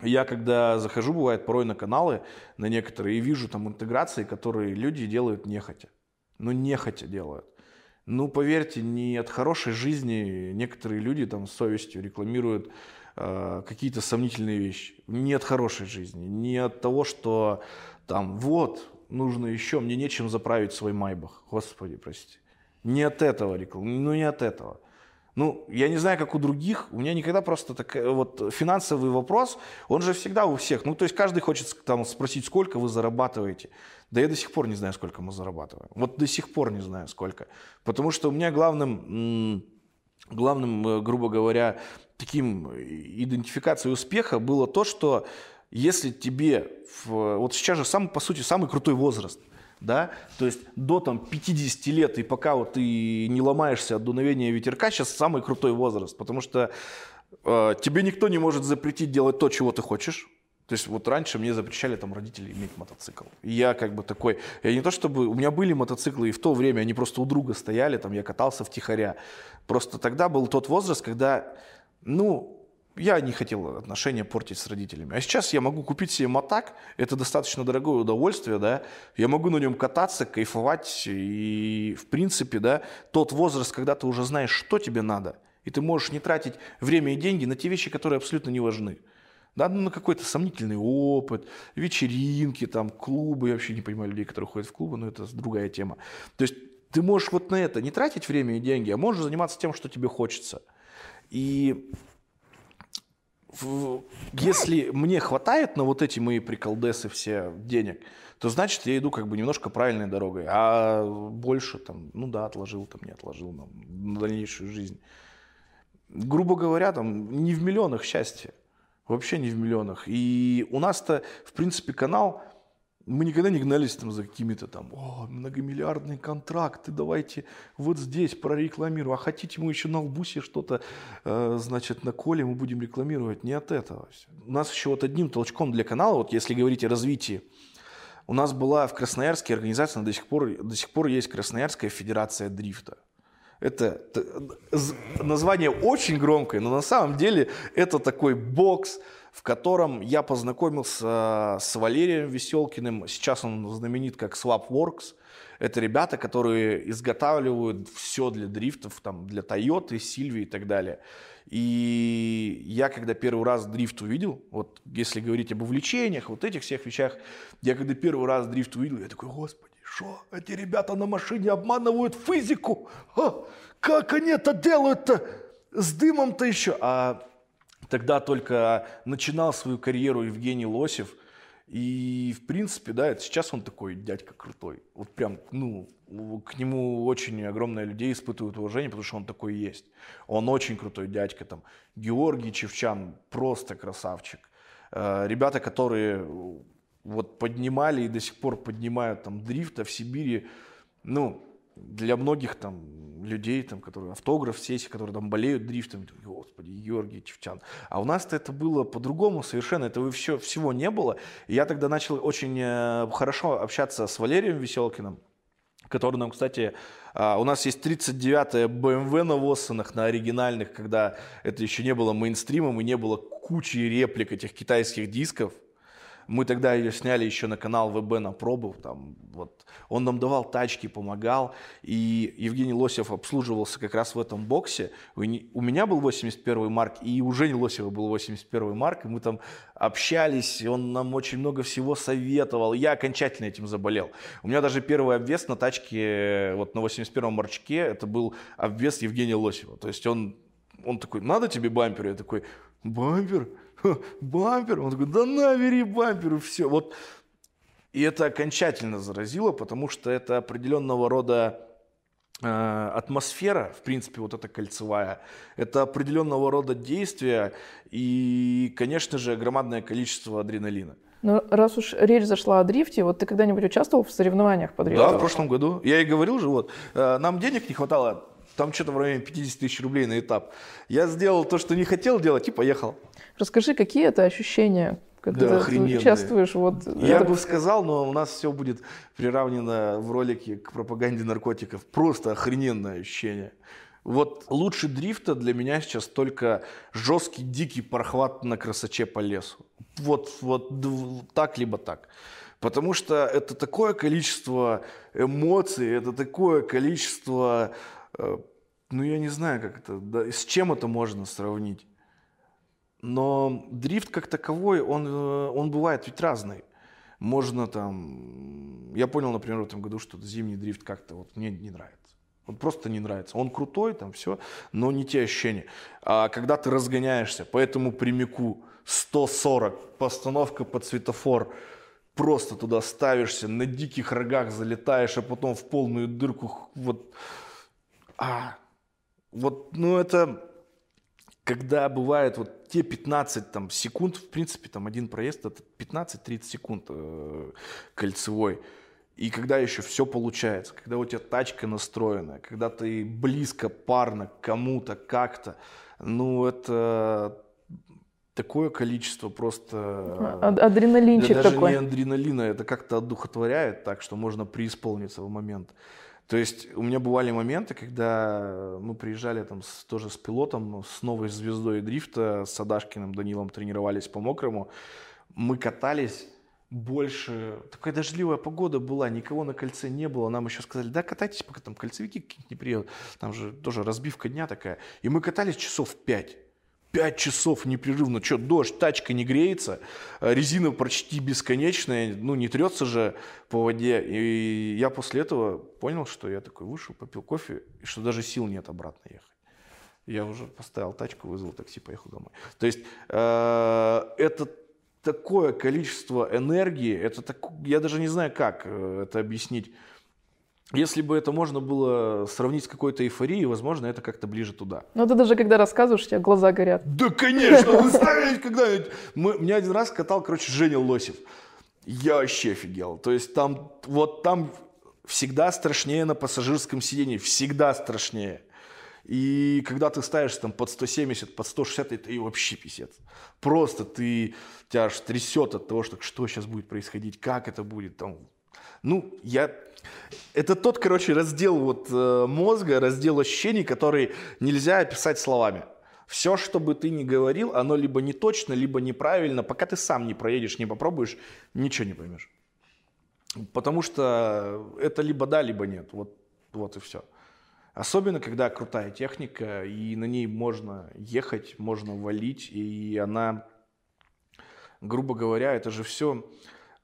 я когда захожу, бывает порой на каналы, на некоторые, и вижу там интеграции, которые люди делают нехотя. Ну, нехотя делают. Ну, поверьте, не от хорошей жизни некоторые люди там с совестью рекламируют э, какие-то сомнительные вещи. Не от хорошей жизни, не от того, что там вот, нужно еще, мне нечем заправить свой майбах. Господи, прости. Не от этого реклама, ну не от этого. Ну, я не знаю, как у других, у меня никогда просто такая, вот финансовый вопрос, он же всегда у всех. Ну, то есть каждый хочет там спросить, сколько вы зарабатываете. Да я до сих пор не знаю, сколько мы зарабатываем. Вот до сих пор не знаю, сколько. Потому что у меня главным, главным, э, грубо говоря, таким идентификацией успеха было то, что если тебе, в- вот сейчас же самый, по сути, самый крутой возраст, да, то есть до там 50 лет, и пока вот ты не ломаешься от дуновения ветерка, сейчас самый крутой возраст, потому что э, тебе никто не может запретить делать то, чего ты хочешь. То есть вот раньше мне запрещали там родители иметь мотоцикл. И я как бы такой, я не то чтобы, у меня были мотоциклы, и в то время они просто у друга стояли, там я катался втихаря. Просто тогда был тот возраст, когда, ну, я не хотел отношения портить с родителями. А сейчас я могу купить себе мотак, это достаточно дорогое удовольствие, да, я могу на нем кататься, кайфовать, и в принципе, да, тот возраст, когда ты уже знаешь, что тебе надо, и ты можешь не тратить время и деньги на те вещи, которые абсолютно не важны. Да, ну, на какой-то сомнительный опыт, вечеринки, там, клубы. Я вообще не понимаю людей, которые ходят в клубы, но это другая тема. То есть ты можешь вот на это не тратить время и деньги, а можешь заниматься тем, что тебе хочется. И если мне хватает на вот эти мои приколдесы все денег, то значит я иду как бы немножко правильной дорогой. А больше там, ну да, отложил там, не отложил на, на дальнейшую жизнь. Грубо говоря, там не в миллионах счастье. Вообще не в миллионах. И у нас-то, в принципе, канал, мы никогда не гнались там за какими-то там, о, многомиллиардные контракты, давайте вот здесь прорекламируем. А хотите мы еще на лбусе что-то, э, значит, на коле мы будем рекламировать? Не от этого. У нас еще вот одним толчком для канала, вот если говорить о развитии, у нас была в Красноярске организация, до сих пор, до сих пор есть Красноярская Федерация Дрифта. Это название очень громкое, но на самом деле это такой бокс, в котором я познакомился с Валерием Веселкиным. Сейчас он знаменит как Swapworks. Это ребята, которые изготавливают все для дрифтов, там, для Toyota, Сильвии и так далее. И я, когда первый раз дрифт увидел, вот если говорить об увлечениях, вот этих всех вещах, я когда первый раз дрифт увидел, я такой, господи, что эти ребята на машине обманывают физику? А, как они это делают-то? С дымом-то еще. А тогда только начинал свою карьеру Евгений Лосев. И, в принципе, да, это сейчас он такой дядька крутой. Вот прям, ну, к нему очень огромное людей испытывают уважение, потому что он такой есть. Он очень крутой дядька. Там, Георгий Чевчан просто красавчик. Э, Ребята, которые вот поднимали и до сих пор поднимают там дрифта в Сибири, ну, для многих там людей, там, которые автограф сессии, которые там болеют дрифтом, господи, Георгий Чевчан. А у нас-то это было по-другому совершенно, этого все, всего не было. И я тогда начал очень э, хорошо общаться с Валерием Веселкиным, который нам, кстати, а, у нас есть 39-я BMW на Воссонах, на оригинальных, когда это еще не было мейнстримом и не было кучи реплик этих китайских дисков. Мы тогда ее сняли еще на канал ВБ на пробу. Там, вот. Он нам давал тачки, помогал. И Евгений Лосев обслуживался как раз в этом боксе. У меня был 81 марк, и у Жени Лосева был 81 марк. И мы там общались, и он нам очень много всего советовал. Я окончательно этим заболел. У меня даже первый обвес на тачке, вот на 81 марчке, это был обвес Евгения Лосева. То есть он, он такой, надо тебе бампер? Я такой, бампер? Бампер? Он такой, да на, бери бампер, и все. Вот. И это окончательно заразило, потому что это определенного рода э, атмосфера, в принципе, вот эта кольцевая, это определенного рода действия и, конечно же, громадное количество адреналина.
Но раз уж речь зашла о дрифте, вот ты когда-нибудь участвовал в соревнованиях по дрифту?
Да, в прошлом году. Я и говорил же, вот, э, нам денег не хватало, там что-то в районе 50 тысяч рублей на этап. Я сделал то, что не хотел делать, и поехал.
Расскажи, какие это ощущения,
Да,
когда ты
охрененные.
участвуешь вот...
Я
это-
бы сказал, но у нас все будет приравнено в ролике к пропаганде наркотиков. Просто охрененное ощущение. Вот лучше дрифта для меня сейчас только жесткий, дикий прохват на красоче по лесу. Вот, вот так либо так. Потому что это такое количество эмоций, это такое количество, ну я не знаю, как это, да, с чем это можно сравнить. Но дрифт как таковой, он, э, он бывает ведь разный. Можно там... Я понял, например, в этом году, что зимний дрифт как-то вот мне не нравится. Вот просто не нравится. Он крутой, там все, но не те ощущения. А когда ты разгоняешься по этому прямику 140, постановка под светофор, просто туда ставишься, на диких рогах залетаешь, а потом в полную дырку вот... А, вот, ну это когда бывает вот те 15 там, секунд, в принципе, там один проезд это 15-30 секунд э, кольцевой. И когда еще все получается, когда у тебя тачка настроена, когда ты близко, парно кому-то, как-то, ну это такое количество просто...
А- Адреналинчик
Да даже
такой.
не адреналина, это как-то одухотворяет так, что можно преисполниться в момент. То есть у меня бывали моменты, когда мы приезжали там с- тоже с пилотом, с новой звездой дрифта, с Садашкиным Данилом тренировались по мокрому. Мы катались больше... Такая дождливая погода была, никого на кольце не было. Нам еще сказали, да, катайтесь, пока там кольцевики какие-нибудь не приедут. Там же тоже разбивка дня такая. И мы катались часов пять. Пять часов непрерывно. Что, дождь, тачка не греется, а резина почти бесконечная, ну, не трется же по воде. И я после этого понял, что я такой вышел, попил кофе, и что даже сил нет обратно ехать. Я уже поставил тачку, вызвал такси, поехал домой. То есть э, это такое количество энергии, это так, я даже не знаю, как э, это объяснить. Если бы это можно было сравнить с какой-то эйфорией, возможно, это как-то ближе туда.
Ну ты даже когда рассказываешь, у тебя глаза горят.
Да, конечно, вы ставили когда-нибудь. Мы, меня один раз катал, короче, Женя Лосев. Я вообще офигел. То есть там, вот там всегда страшнее на пассажирском сидении, всегда страшнее. И когда ты ставишь там под 170, под 160, это и вообще писец. Просто ты, тебя аж трясет от того, что что сейчас будет происходить, как это будет. Там. Ну, я... Это тот, короче, раздел вот э, мозга, раздел ощущений, который нельзя описать словами. Все, что бы ты ни говорил, оно либо не точно, либо неправильно. Пока ты сам не проедешь, не попробуешь, ничего не поймешь. Потому что это либо да, либо нет. Вот, вот и все. Особенно, когда крутая техника, и на ней можно ехать, можно валить, и она, грубо говоря, это же все...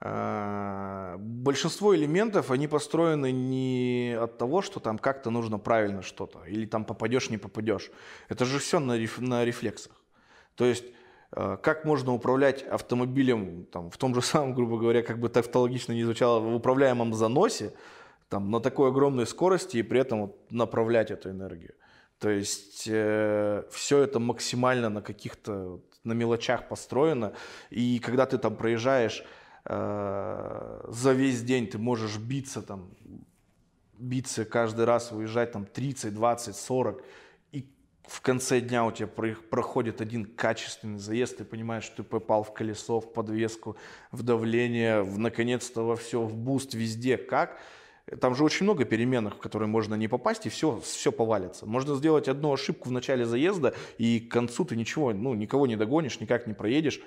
Большинство элементов, они построены не от того, что там как-то нужно правильно что-то, или там попадешь, не попадешь. Это же все на, реф- на рефлексах. То есть э, как можно управлять автомобилем там, в том же самом, грубо говоря, как бы тавтологично не звучало, в управляемом заносе, там, на такой огромной скорости и при этом вот направлять эту энергию. То есть все это максимально на каких-то на мелочах построено. И когда ты там проезжаешь э, за весь день, ты можешь биться там, биться каждый раз, выезжать там 30, 20, 40. И в конце дня у тебя про- проходит один качественный заезд, ты понимаешь, что ты попал в колесо, в подвеску, в давление, в, наконец-то во все, в boost, везде. Как? Там же очень много переменных, в которые можно не попасть, и все, все повалится. Можно сделать одну ошибку в начале заезда, и к концу ты ничего, ну, никого не догонишь, никак не проедешь.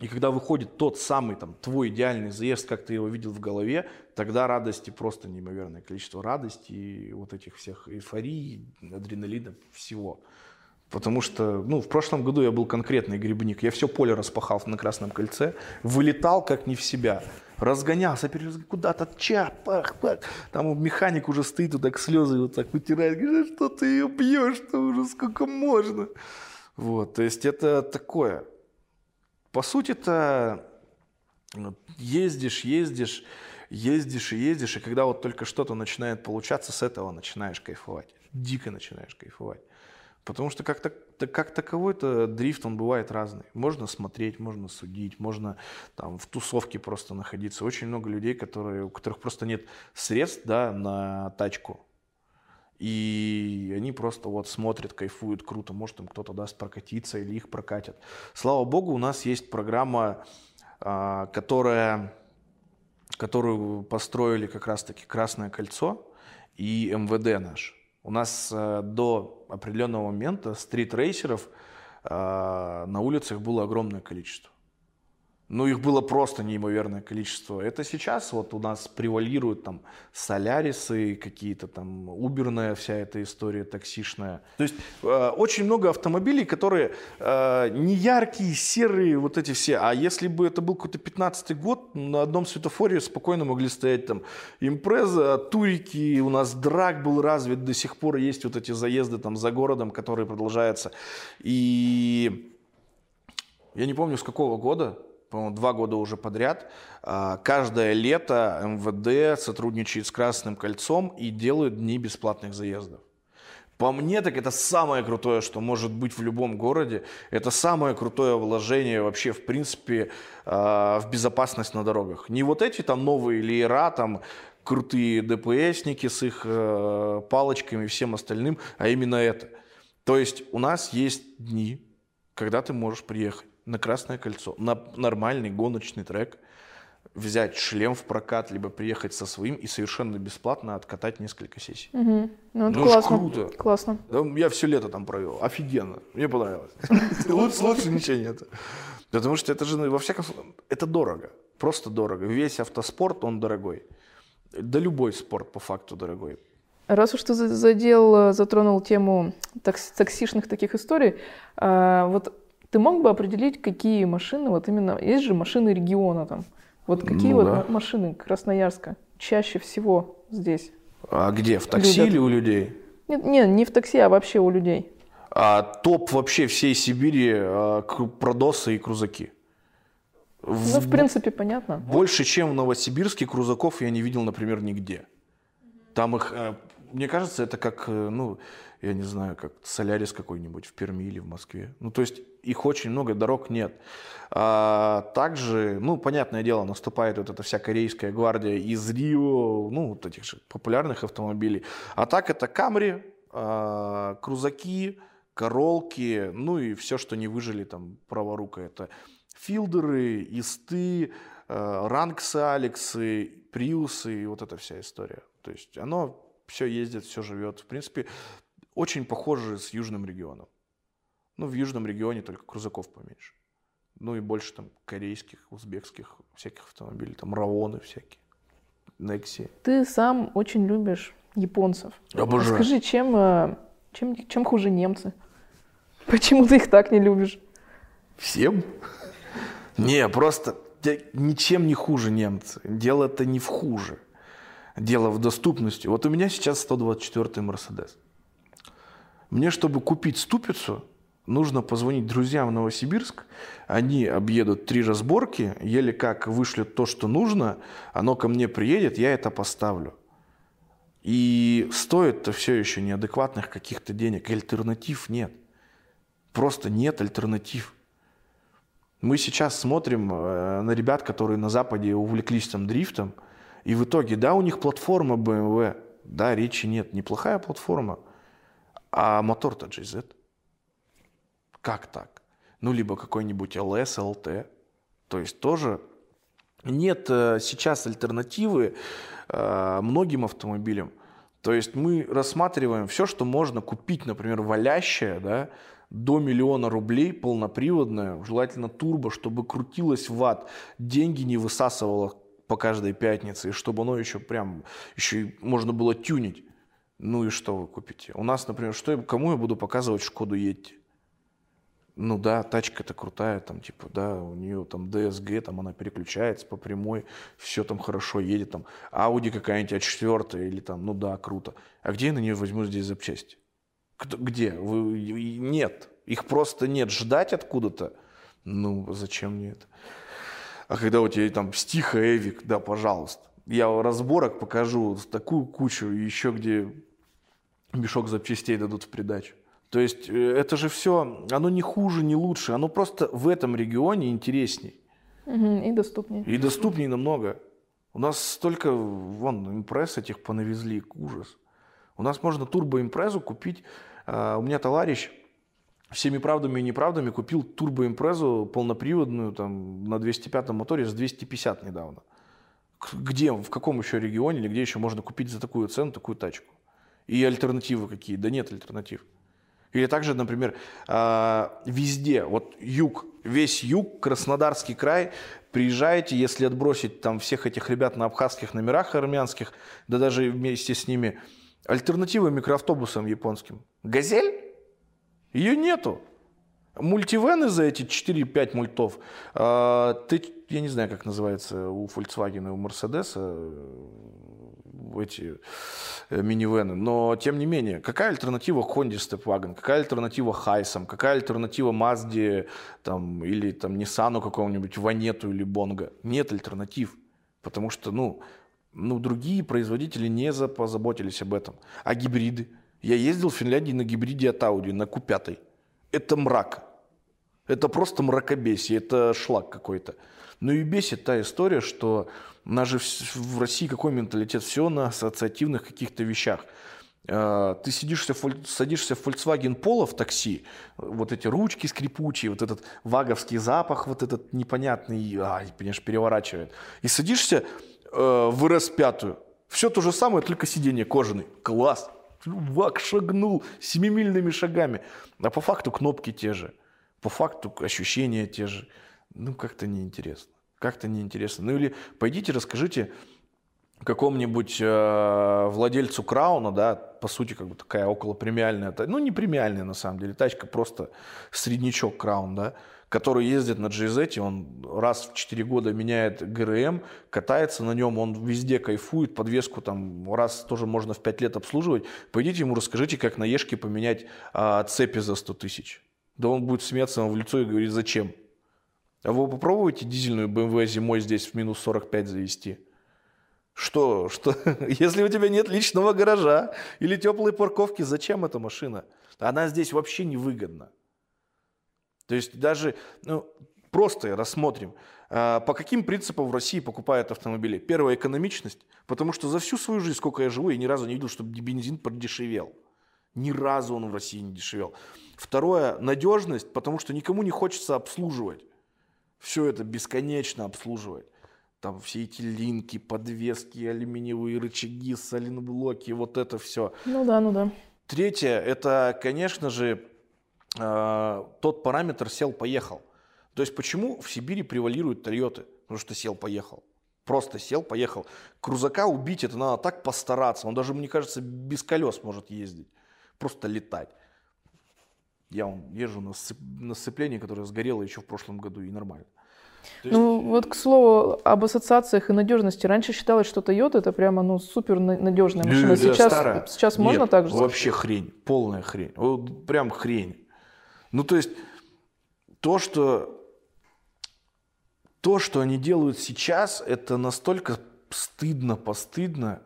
И когда выходит тот самый там, твой идеальный заезд, как ты его видел в голове, тогда радости просто неимоверное количество радости, и вот этих всех эйфорий, адреналина, всего. Потому что, ну, в прошлом году я был конкретный грибник. Я все поле распахал на Красном кольце, вылетал как не в себя, разгонялся, перераз- куда-то ча, пах, пах. Там механик уже стоит, вот так слезы вот так вытирает, говорит, «Да что ты ее пьешь-то уже, сколько можно. Вот, то есть это такое. По сути-то ездишь, ездишь, ездишь и ездишь, и когда вот только что-то начинает получаться, с этого начинаешь кайфовать. Дико начинаешь кайфовать. Потому что как, так- как таковой-то дрифт, он бывает разный. Можно смотреть, можно судить, можно там в тусовке просто находиться. Очень много людей, которые, у которых просто нет средств да, на тачку. И они просто вот смотрят, кайфуют, круто. Может, им кто-то даст прокатиться или их прокатят. Слава богу, у нас есть программа, а, которая, которую построили как раз-таки Красное кольцо и МВД наш. У нас э, до определенного момента стрит-рейсеров э, на улицах было огромное количество. Ну, их было просто неимоверное количество. Это сейчас вот у нас превалируют там солярисы, какие-то там уберная вся эта история таксишная. То есть э, очень много автомобилей, которые э, не яркие, серые, вот эти все. А если бы это был какой-то 15-й год, на одном светофоре спокойно могли стоять там импреза, турики, у нас драк был развит, до сих пор есть вот эти заезды там за городом, которые продолжаются. И я не помню, с какого года, по-моему, два года уже подряд, а, каждое лето МВД сотрудничает с Красным кольцом и делают дни бесплатных заездов. По мне, так это самое крутое, что может быть в любом городе. Это самое крутое вложение вообще, в принципе, а, в безопасность на дорогах. Не вот эти там новые леера, там крутые ДПСники с их э, палочками и всем остальным, а именно это. То есть у нас есть дни, когда ты можешь приехать на Красное кольцо, на нормальный гоночный трек, взять шлем в прокат, либо приехать со своим и совершенно бесплатно откатать несколько сессий.
Ну, это
Ну,
классно.
круто.
Классно.
Да, я все лето там провел. Офигенно. Мне понравилось. Лучше, ничего нет. Потому что это же, ну, во всяком случае, это дорого. Просто дорого. Весь автоспорт, он дорогой. Да любой спорт по факту дорогой.
Раз уж ты за- задел, э, затронул тему такс- таксишных таких историй, а, вот ты мог бы определить, какие машины, вот именно, есть же машины региона там, вот какие
Ну
вот
да.
ма- машины Красноярска чаще всего здесь?
А где? В такси
Любят.
или у людей?
Нет, не, не в такси, а вообще у людей.
А топ вообще всей Сибири а, продосы и крузаки.
Ну, в принципе, понятно.
Больше, чем в Новосибирске, крузаков я не видел, например, нигде. Там их, э, мне кажется, это как, э, ну, я не знаю, как Солярис какой-нибудь в Перми или в Москве. Ну, то есть их очень много, дорог нет. А, также, ну, понятное дело, наступает вот эта вся корейская гвардия из Рио, ну, вот этих же популярных автомобилей. А так это Камри, а, крузаки, королки, ну и все, что не выжили там праворука. Это филдеры, исты, э, ранксы, алексы, приусы и вот эта вся история. То есть оно все ездит, все живет. В принципе, очень похоже с южным регионом. Ну, в южном регионе только крузаков поменьше. Ну и больше там корейских, узбекских всяких автомобилей, там равоны всякие, Некси.
Ты сам очень любишь японцев.
Обожаю.
Скажи, чем, э, чем, чем хуже немцы? Почему ты их так не любишь?
Всем? Не, просто ничем не хуже немцы. Дело-то не в хуже. Дело в доступности. Вот у меня сейчас 124-й Мерседес. Мне, чтобы купить ступицу, нужно позвонить друзьям в Новосибирск. Они объедут три разборки, еле как вышлют то, что нужно, оно ко мне приедет, я это поставлю. И стоит-то все еще неадекватных каких-то денег. Альтернатив нет. Просто нет альтернатив. Мы сейчас смотрим э, на ребят, которые на Западе увлеклись там дрифтом, и в итоге, да, у них платформа BMW, да, речи нет, неплохая платформа, а мотор-то GZ. Как так? Ну, либо какой-нибудь LS, LT. То есть тоже нет э, сейчас альтернативы э, многим автомобилям. То есть мы рассматриваем все, что можно купить, например, валящее, да, до миллиона рублей, полноприводное, желательно турбо, чтобы крутилось в ад, деньги не высасывало по каждой пятнице, и чтобы оно еще прям, еще можно было тюнить. Ну и что вы купите? У нас, например, что кому я буду показывать Шкоду Йетти? Ну да, тачка-то крутая, там типа, да, у нее там DSG, там она переключается по прямой, все там хорошо едет, там Audi какая-нибудь А4 или там, ну да, круто. А где я на нее возьму здесь запчасти? Кто- Где? Вы, нет, их просто нет. Ждать откуда-то? Ну, зачем мне это? А когда у тебя там стиха Эвик, да, пожалуйста. Я разборок покажу такую кучу, еще где мешок запчастей дадут в придачу. То есть э, это же все, оно не хуже, не лучше, оно просто в этом регионе интересней
И доступнее.
и доступнее намного. У нас столько, вон, импресс этих понавезли, ужас. У нас можно турбоимпрезу купить. А, У меня товарищ всеми правдами и неправдами купил турбоимпрезу полноприводную там, на 205 моторе с 250 недавно. Где, в каком еще регионе или где еще можно купить за такую цену такую тачку? И альтернативы какие? Да нет альтернатив. Или также, например, а, везде, вот юг, весь юг, Краснодарский край, приезжаете, если отбросить там всех этих ребят на абхазских номерах армянских, да даже вместе с ними, альтернатива микроавтобусам японским. «Газель»? Ее нету. Мультивены за эти 4-5 мультов, а, ты, я не знаю, как называется у Volkswagen и у Mercedes э, эти э, минивены, но тем не менее, какая альтернатива Honda Stepwagon, какая альтернатива Хайсам, какая альтернатива Mazda там, или там Nissan какому-нибудь, Ванету или Бонго? Нет альтернатив, потому что, ну, ну, другие производители не за- позаботились об этом. А гибриды? Я ездил в Финляндии на гибриде от Audi, на Q5. Это мрак. Это просто мракобесие, это шлак какой-то. Ну и бесит та история, что у нас же в России какой менталитет? Все на ассоциативных каких-то вещах. Э, Ты сидишься, садишься в Volkswagen Polo в такси, вот эти ручки скрипучие, вот этот ваговский запах, вот этот непонятный, ай, понимаешь, переворачивает. И садишься э, в РС-5, все то же самое, только сиденье кожаный. Класс! Вак шагнул семимильными шагами. А по факту кнопки те же. По факту ощущения те же. Ну, как-то неинтересно. Как-то неинтересно. Ну, или пойдите расскажите какому-нибудь э, владельцу Крауна, да, по сути, как бы такая около премиальная, ну, не премиальная на самом деле, тачка просто среднячок Краун, да, который ездит на GZ, он раз в 4 года меняет ГРМ, катается на нем, он везде кайфует, подвеску там раз тоже можно в 5 лет обслуживать. Пойдите ему расскажите, как на Ешке поменять а, цепи за 100 тысяч. Да он будет смеяться вам в лицо и говорить, зачем? А вы попробуйте дизельную BMW зимой здесь в минус 45 завести? Что, что, если у тебя нет личного гаража или теплой парковки, зачем эта машина? Она здесь вообще невыгодна. То есть даже, ну, просто рассмотрим, а, по каким принципам в России покупают автомобили. Первое, экономичность, потому что за всю свою жизнь, сколько я живу, я ни разу не видел, чтобы бензин подешевел. Ни разу он в России не дешевел. Второе, надежность, потому что никому не хочется обслуживать. Все это бесконечно обслуживать. Там все эти линки, подвески, алюминиевые рычаги, сайлентблоки, вот это все.
Ну да, ну да.
Третье, это, конечно же, э, тот параметр сел-поехал. То есть почему в Сибири превалируют Тойоты? Потому что сел-поехал. Просто сел, поехал. Крузака убить, это надо так постараться. Он даже, мне кажется, без колес может ездить. Просто летать. Я вон езжу на, сцеп- на сцеплении, которое сгорело еще в прошлом году, и нормально. То есть-
Ну, вот к слову об ассоциациях и надежности. Раньше считалось, что Toyota это прямо ну, супер на- надежная машина.
Да,
Сейчас,
старая.
сейчас можно
Нет,
так же?
Вообще хрень, полная хрень. Вот прям хрень. Ну, то есть, то, что то, что они делают сейчас, это настолько стыдно, постыдно,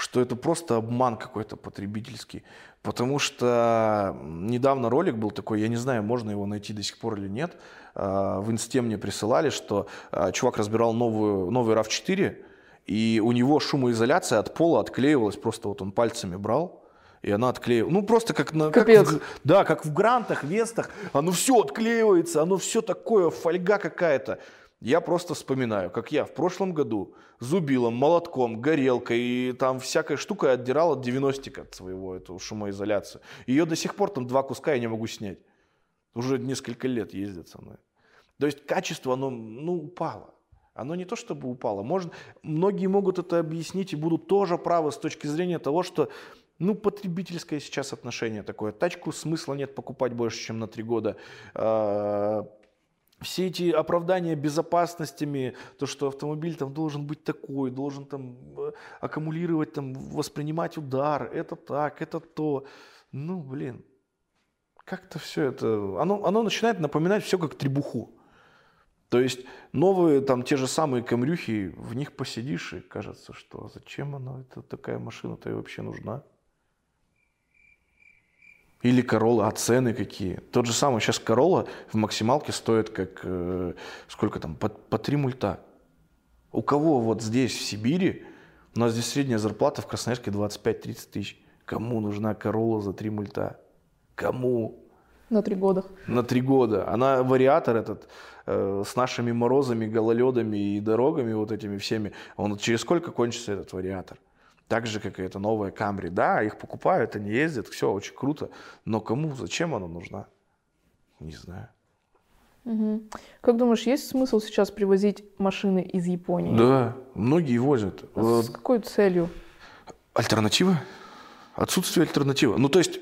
что это просто обман какой-то потребительский. Потому что недавно ролик был такой, я не знаю, можно его найти до сих пор или нет. А, В инсте мне присылали, что а, чувак разбирал новую, новый RAV4, и у него шумоизоляция от пола отклеивалась, просто вот он пальцами брал, и она отклеивалась. Ну, просто как, на, как
Капец.
в- да, как в грантах, вестах, оно все отклеивается, оно все такое, фольга какая-то. Я просто вспоминаю, как я в прошлом году зубилом, молотком, горелкой и там всякой штукой отдирал от 90 от своего эту шумоизоляцию. Ее до сих пор там два куска я не могу снять. Уже несколько лет ездят со мной. То есть качество, оно ну, упало. Оно не то чтобы упало. Может, многие могут это объяснить и будут тоже правы с точки зрения того, что ну, потребительское сейчас отношение такое. Тачку смысла нет покупать больше, чем на три года. А, Все эти оправдания безопасностями, то, что автомобиль там должен быть такой, должен там э, аккумулировать, там, воспринимать удар, это так, это то. Ну, блин, как-то все это, оно, оно начинает напоминать все как требуху. То есть новые, там, те же самые камрюхи, в них посидишь и кажется, что зачем она, это такая машина-то и вообще нужна. Или Corolla, а цены какие? Тот же самый сейчас Corolla в максималке стоит как, э, сколько там, по, по 3 мульта. У кого вот здесь, в Сибири, у нас здесь средняя зарплата в Красноярске 25-30 тысяч. Кому нужна Corolla за 3 мульта? Кому?
На три года.
на три года. Она вариатор этот э, с нашими морозами, гололедами и дорогами вот этими всеми. Он через сколько кончится этот вариатор? Так же, как и эта новая Камри. Да, их покупают, они ездят, все очень круто. Но кому, зачем она нужна? Не знаю.
Как думаешь, есть смысл сейчас привозить машины из Японии?
Да, многие возят. Вот
С какой целью?
Альтернатива? Отсутствие альтернативы. Ну, то есть,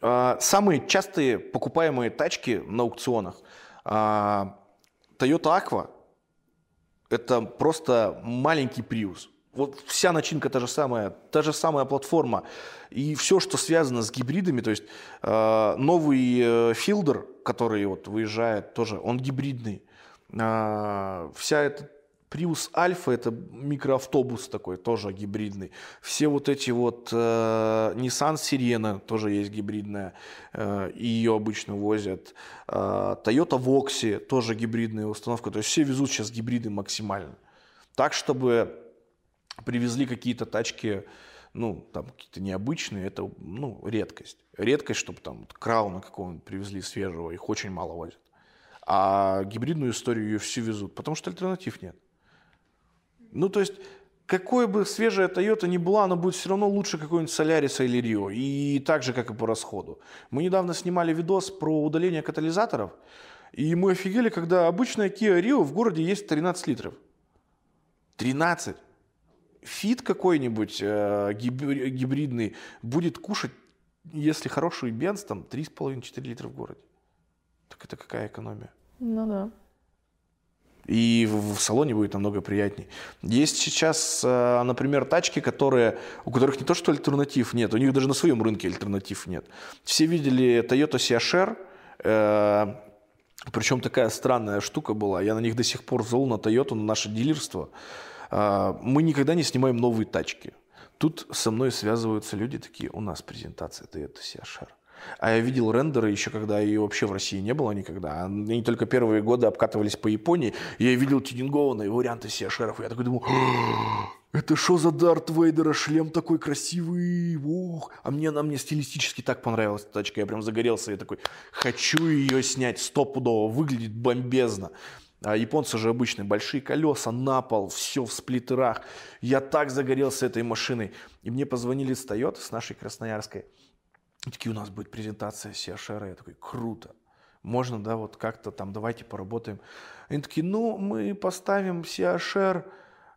а, самые частые покупаемые тачки на аукционах. а, Toyota Aqua – это просто маленький Prius. Вот вся начинка та же самая, та же самая платформа. И все, что связано с гибридами, то есть а, новый э, Fielder, который вот выезжает, тоже он гибридный. А, Вся эта Prius Альфа это микроавтобус такой, тоже гибридный. Все вот эти вот э, Nissan Sirena тоже есть гибридная, э, ее обычно возят. Э, Toyota Voxy тоже гибридная установка. То есть все везут сейчас гибриды максимально. Так, чтобы привезли какие-то тачки, ну, там какие-то необычные, это, ну, редкость. Редкость, чтобы там крауна какого-нибудь привезли свежего, их очень мало возят. А гибридную историю ее все везут, потому что альтернатив нет. Ну, то есть, какой бы свежая Toyota ни была, она будет все равно лучше какой-нибудь Соляриса или Рио. И так же, как и по расходу. Мы недавно снимали видос про удаление катализаторов, и мы офигели, когда обычная Kia Rio в городе есть 13 литров. 13. Фит какой-нибудь э, гибри- гибридный будет кушать, если хороший бенз, там 3,5-4 литра в городе. Так это какая экономия?
Ну да.
И в в салоне будет намного приятней. Есть сейчас, э, например, тачки, которые, у которых не то что альтернатив нет, у них даже на своем рынке альтернатив нет. Все видели Toyota Siasher, э, причем такая странная штука была. Я на них до сих пор зол на Toyota, на наше дилерство. Э, Мы никогда не снимаем новые тачки. Тут со мной связываются люди такие, у нас презентация Toyota Siasher. А я видел рендеры еще, когда ее вообще в России не было никогда. Они только первые годы обкатывались по Японии. Я видел тюнингованные варианты. И я такой думал, «А, это что за Дарт Вейдера? Шлем такой красивый. Ох. А мне она мне стилистически так понравилась эта тачка. Я прям загорелся. Я такой, хочу ее снять стопудово. Выглядит бомбезно. А японцы же обычные, большие колеса на пол, все в сплиттерах. Я так загорелся этой машиной. И мне позвонили с Toyota, с нашей красноярской. И такие, у нас будет презентация Сиашера. Я такой, круто. Можно, да, вот как-то там, давайте поработаем. Они такие, ну, мы поставим Сиашер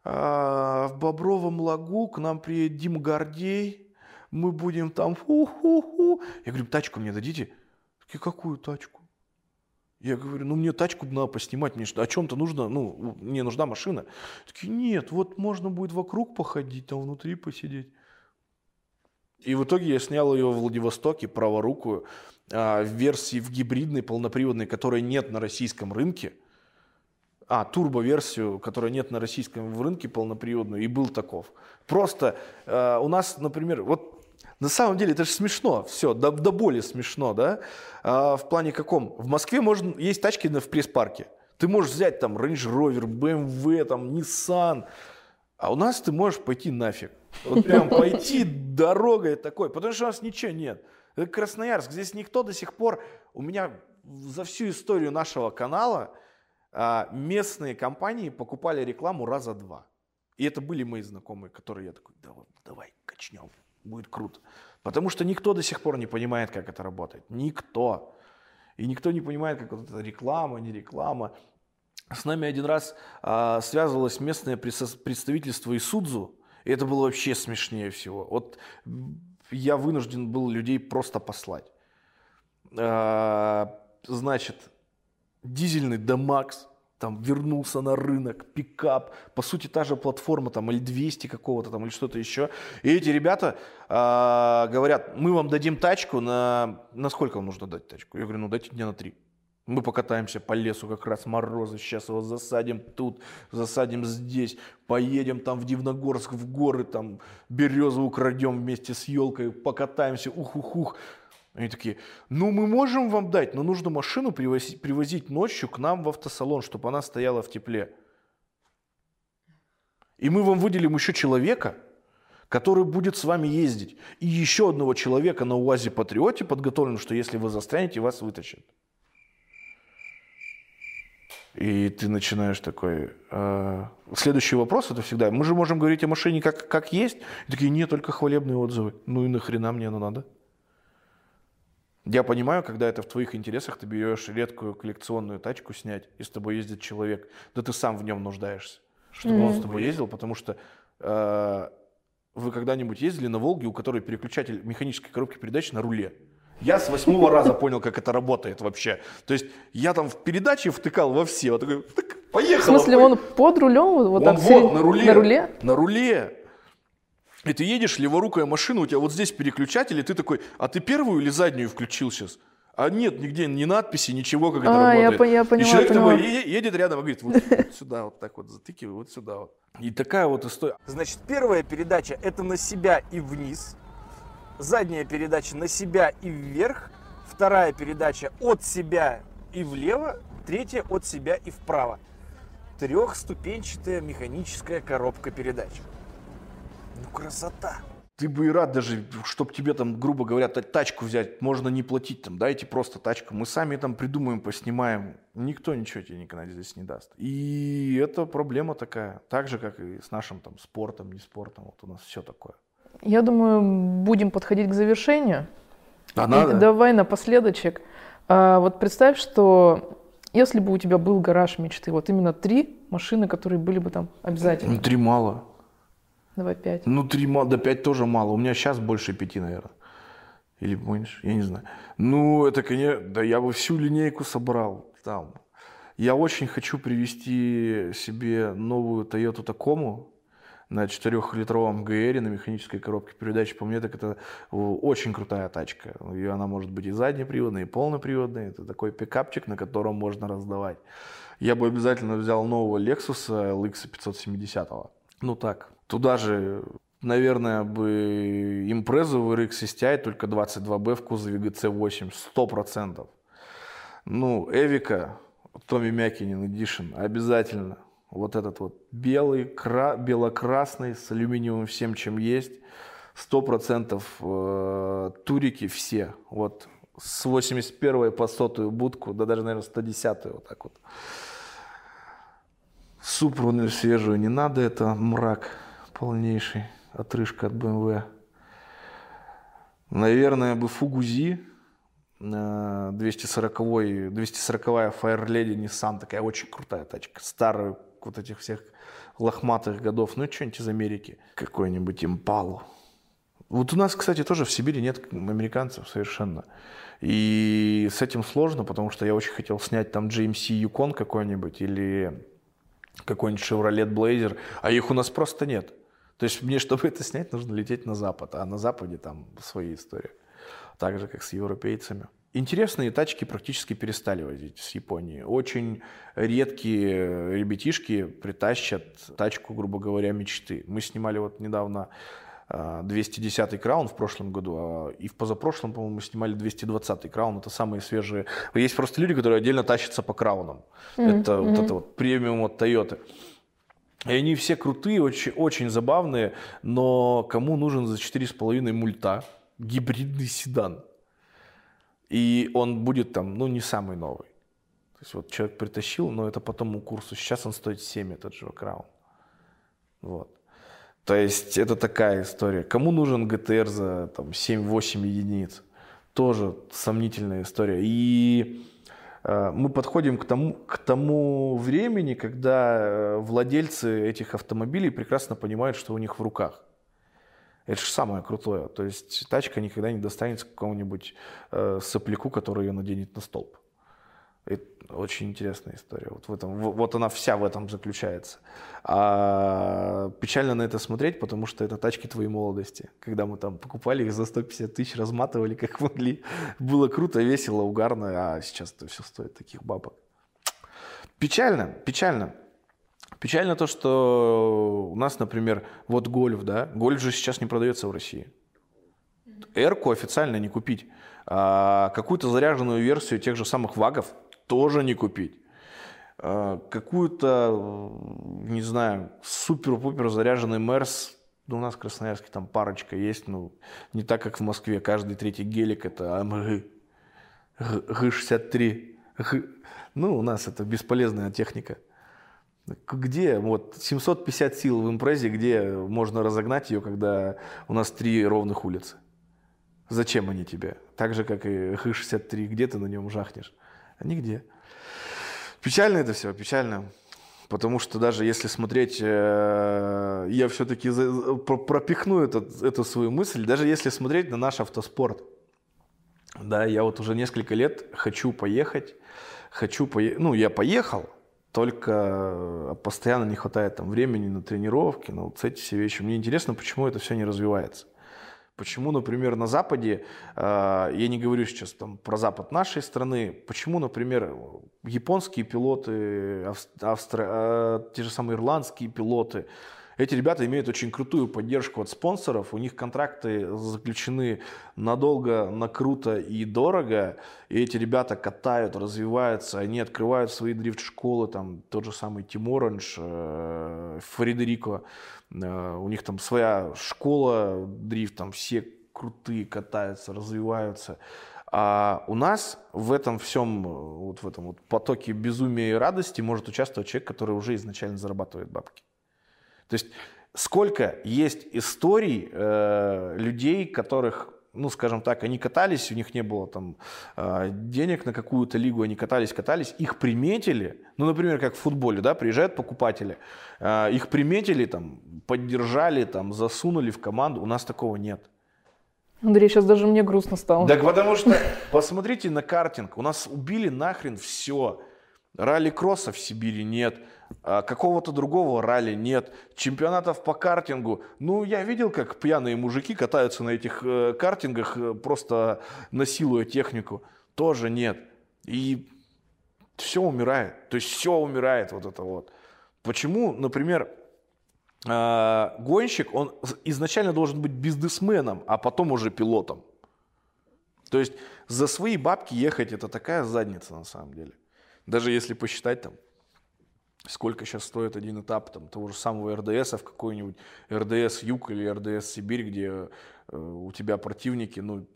а, в Бобровом лагу, к нам приедет Дим Гордей, мы будем там ху-ху-ху. Я говорю, тачку мне дадите? Такие, какую тачку? Я говорю, ну мне тачку надо поснимать, мне что, о чем-то нужно, ну, мне нужна машина. Такие, нет, вот можно будет вокруг походить, там внутри посидеть. И в итоге я снял ее в Владивостоке, праворукую, а, в версии в гибридной, полноприводной, которой нет на российском рынке. А, турбо-версию, которой нет на российском рынке, полноприводную, и был таков. Просто э, у нас, например, вот на самом деле это же смешно, все, до, до боли смешно, да? А, в плане каком? В Москве можно, есть тачки в пресс-парке. Ты можешь взять там Range Rover, BMW, там Nissan, а у нас ты можешь пойти нафиг. Вот прям пойти дорогой такой, потому что у нас ничего нет. Это Красноярск, здесь никто до сих пор, у меня за всю историю нашего канала а, местные компании покупали рекламу раза два. И это были мои знакомые, которые я такой, давай, давай качнем, будет круто. Потому что никто до сих пор не понимает, как это работает. Никто. И никто не понимает, как вот это реклама, не реклама. С нами один раз а, связывалось местное представительство Исудзу, и это было вообще смешнее всего. Вот я вынужден был людей просто послать. А, значит, дизельный Демакс там вернулся на рынок, пикап, по сути та же платформа там или 200 какого-то там или что-то еще. И эти ребята а, говорят, мы вам дадим тачку на... На сколько вам нужно дать тачку? Я говорю, ну дайте дня на три. Мы покатаемся по лесу, как раз морозы, сейчас его засадим тут, засадим здесь, поедем там в Дивногорск, в горы, там березу украдем вместе с елкой, покатаемся, ух-ух-ух. Они такие, ну мы можем вам дать, но нужно машину привозить, привозить ночью к нам в автосалон, чтобы она стояла в тепле. И мы вам выделим еще человека, который будет с вами ездить. И еще одного человека на УАЗе Патриоте подготовлен, что если вы застрянете, вас вытащат. И ты начинаешь такой... э, Следующий вопрос это всегда, мы же можем говорить о машине как, как есть. И такие, нет, только хвалебные отзывы. Ну и нахрена мне оно надо? Я понимаю, когда это в твоих интересах, ты берешь редкую коллекционную тачку снять, и с тобой ездит человек, да ты сам в нем нуждаешься, чтобы он с тобой ездил, потому что э, вы когда-нибудь ездили на Волге, у которой переключатель механической коробки передач на руле? Я с восьмого раза понял, как это работает вообще. То есть я там в передаче втыкал во все, вот такой, тык,
В
поехал.
смысле, он под рулем? Вот
Он
так
вот, на руле.
На руле?
На руле. И ты едешь, леворукая машина, у тебя вот здесь переключатель, и ты такой, а ты первую или заднюю включил сейчас? А нет, нигде ни надписи, ничего, как это
А, я
работает.
по- я
и
поняла,
человек
поняла.
такой едет рядом и говорит, вот, вот сюда, вот так вот затыкивай, вот сюда вот. И такая вот история.
Значит, первая передача это на себя и вниз. Задняя передача на себя и вверх. Вторая передача от себя и влево. Третья от себя и вправо. Трехступенчатая механическая коробка передач. Ну, красота.
Ты бы и рад даже, чтобы тебе там, грубо говоря, та- тачку взять, можно не платить там, дайте просто тачку. Мы сами там придумаем, поснимаем. Никто ничего тебе никогда здесь не даст. И это проблема такая. Так же, как и с нашим там спортом, не спортом. Вот у нас все такое.
Я думаю, будем подходить к завершению.
А
И
надо?
давай напоследочек. А, вот представь, что если бы у тебя был гараж мечты, вот именно три машины, которые были бы там обязательно.
Ну, три мало.
Давай пять.
Ну, три мало, да пять тоже мало. У меня сейчас больше пяти, наверное. Или меньше, я не знаю. Ну, это, конечно, да я бы всю линейку собрал там. Я очень хочу привезти себе новую Toyota Tacoma на 4-литровом ГР на механической коробке передач. По мне, так это э, очень крутая тачка. И она может быть и заднеприводная, и полноприводная. Это такой пикапчик, на котором можно раздавать. Я бы обязательно взял нового Lexus LX 570. Ну так. Туда же, наверное, бы импрезу в RX STI, только 22B в кузове GC8, 100%. Ну, Эвика, Томми Мякинин Edition, обязательно. Вот этот вот белый, кра- бело-красный, с алюминиевым всем, чем есть. 100% э, турики все. Вот с 81 по 100 будку, да даже, наверное, 110 вот так вот. Супру свежую не надо, это мрак полнейший, отрыжка от BMW. Наверное, бы Фугузи, э, 240 240-я Fire Lady Nissan, такая очень крутая тачка, старая, вот этих всех лохматых годов, ну что-нибудь из Америки, какой-нибудь Импалу. Вот у нас, кстати, тоже в Сибири нет американцев совершенно. И с этим сложно, потому что я очень хотел снять там GMC Yukon какой-нибудь или какой-нибудь Chevrolet Blazer, а их у нас просто нет. То есть мне, чтобы это снять, нужно лететь на Запад, а на Западе там свои истории. Так же, как с европейцами. Интересные тачки практически перестали возить с Японии. Очень редкие ребятишки притащат тачку, грубо говоря, мечты. Мы снимали вот недавно а, 210-й краун в прошлом году, а, и в позапрошлом, по-моему, мы снимали 220-й краун. Это самые свежие. Есть просто люди, которые отдельно тащатся по краунам. Это вот это вот премиум от Toyota. И они все крутые, очень, очень забавные, но кому нужен за 4,5 мульта гибридный седан? И он будет там, ну, не самый новый. То есть вот человек притащил, но это по тому курсу. Сейчас он стоит 7, этот же краун. Вот. То есть это такая история. Кому нужен ГТР за там, 7-8 единиц? Тоже сомнительная история. И мы подходим к тому, к тому времени, когда э, владельцы этих автомобилей прекрасно понимают, что у них в руках. Это же самое крутое. То есть тачка никогда не достанется какому-нибудь э, сопляку, который ее наденет на столб. Это очень интересная история. Вот, в этом, вот она вся в этом заключается. А печально на это смотреть, потому что это тачки твоей молодости. Когда мы там покупали их за 150 тысяч, разматывали как могли. Было круто, весело, угарно, а сейчас это все стоит таких бабок. Печально, печально. Печально то, что у нас, например, вот гольф, да, гольф же сейчас не продается в России. Эрку официально не купить. А какую-то заряженную версию тех же самых вагов тоже не купить. А какую-то, не знаю, супер-пупер заряженный Мерс, ну, у нас в Красноярске там парочка есть, ну, не так, как в Москве. Каждый третий гелик это АМГ. Г- Г63. Х- Ну, у нас это бесполезная техника. Где вот 750 сил в импрезе, где можно разогнать ее, когда у нас три ровных улицы? Зачем они тебе? Так же, как и Х-63, где ты на нем жахнешь? Нигде. Печально это все, печально. Потому что даже если смотреть, э, я все-таки пропихну этот, эту свою мысль, даже если смотреть на наш автоспорт. Да, я вот уже несколько лет хочу поехать, хочу поехать, ну, я поехал, только постоянно не хватает там времени на тренировки, на вот эти все вещи. Мне интересно, почему это все не развивается. Почему, например, на Западе, э, я не говорю сейчас там про Запад нашей страны, почему, например, японские пилоты, авс- австро- э, те же самые ирландские пилоты, эти ребята имеют очень крутую поддержку от спонсоров, у них контракты заключены надолго, на круто и дорого, и эти ребята катают, развиваются, они открывают свои дрифт-школы, там тот же самый Тим Оранж, э, Фредерико, у них там своя школа дрифт, там все крутые катаются, развиваются. А у нас в этом всем, э, вот в этом вот потоке безумия и радости может участвовать человек, который уже изначально зарабатывает бабки. То есть сколько есть историй э, людей, которых, ну, скажем так, они катались, у них не было там э, денег на какую-то лигу, они катались, катались, их приметили, ну, например, как в футболе, да, приезжают покупатели, э, их приметили, там, поддержали, там, засунули в команду, у нас такого нет.
Андрей, сейчас даже мне грустно стало.
Так потому что, посмотрите на картинг, у нас убили нахрен все. Ралли-кросса в Сибири нет, а, какого-то другого ралли нет, чемпионатов по картингу. Ну, я видел, как пьяные мужики катаются на этих э, картингах, э, просто насилуя технику. Тоже нет. И все умирает. То есть все умирает вот это вот. Почему, например, э, гонщик, он изначально должен быть бизнесменом, а потом уже пилотом. То есть за свои бабки ехать это такая задница на самом деле. Даже если посчитать там, сколько сейчас стоит один этап там, того же самого РДС в какой-нибудь РДС Юг или РДС Сибирь, где э, у тебя противники, ну,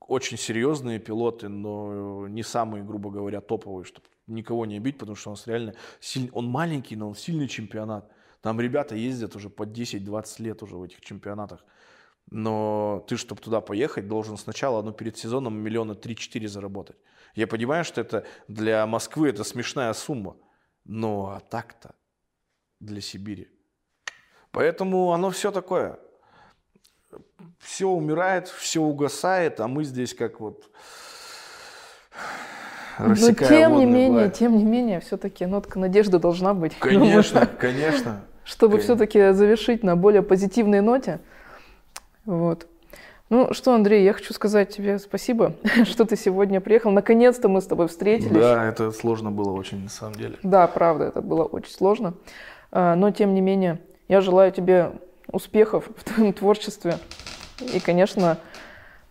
очень серьезные пилоты, но не самые, грубо говоря, топовые, чтобы никого не бить, потому что он реально сильный, он маленький, но он сильный чемпионат. Там ребята ездят уже по 10-20 лет уже в этих чемпионатах. Но ты, чтобы туда поехать, должен сначала, ну, перед сезоном миллиона 3-4 заработать. Я понимаю, что это для Москвы это смешная сумма. Но а так-то для Сибири. Поэтому оно все такое. Все умирает, все угасает, а мы здесь как вот
Но тем не менее,
гладь.
тем не менее, все-таки нотка надежды должна быть.
Конечно, конечно.
Чтобы
Конечно.
все-таки завершить на более позитивной ноте. Вот. Ну что, Андрей, я хочу сказать тебе спасибо, что ты сегодня приехал. Наконец-то мы с тобой встретились.
Да, это сложно было очень на самом деле.
Да, правда, это было очень сложно. А, Но, тем не менее, я желаю тебе успехов в твоем творчестве и, конечно,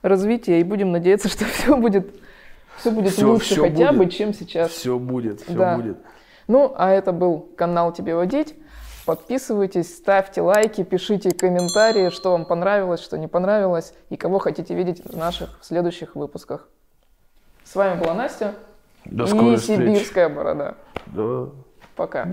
развития. И будем надеяться, что все будет, все будет
Всё-
лучше
всё
хотя бы,
будет.
чем сейчас.
Все будет, все
Да.
будет.
Ну, а это был канал «Тебе водить». Подписывайтесь, ставьте лайки, пишите комментарии, что вам понравилось, что не понравилось, и кого хотите видеть в наших следующих выпусках. С вами была Настя
До
и
скорой встречи.
Сибирская борода.
Да.
Пока.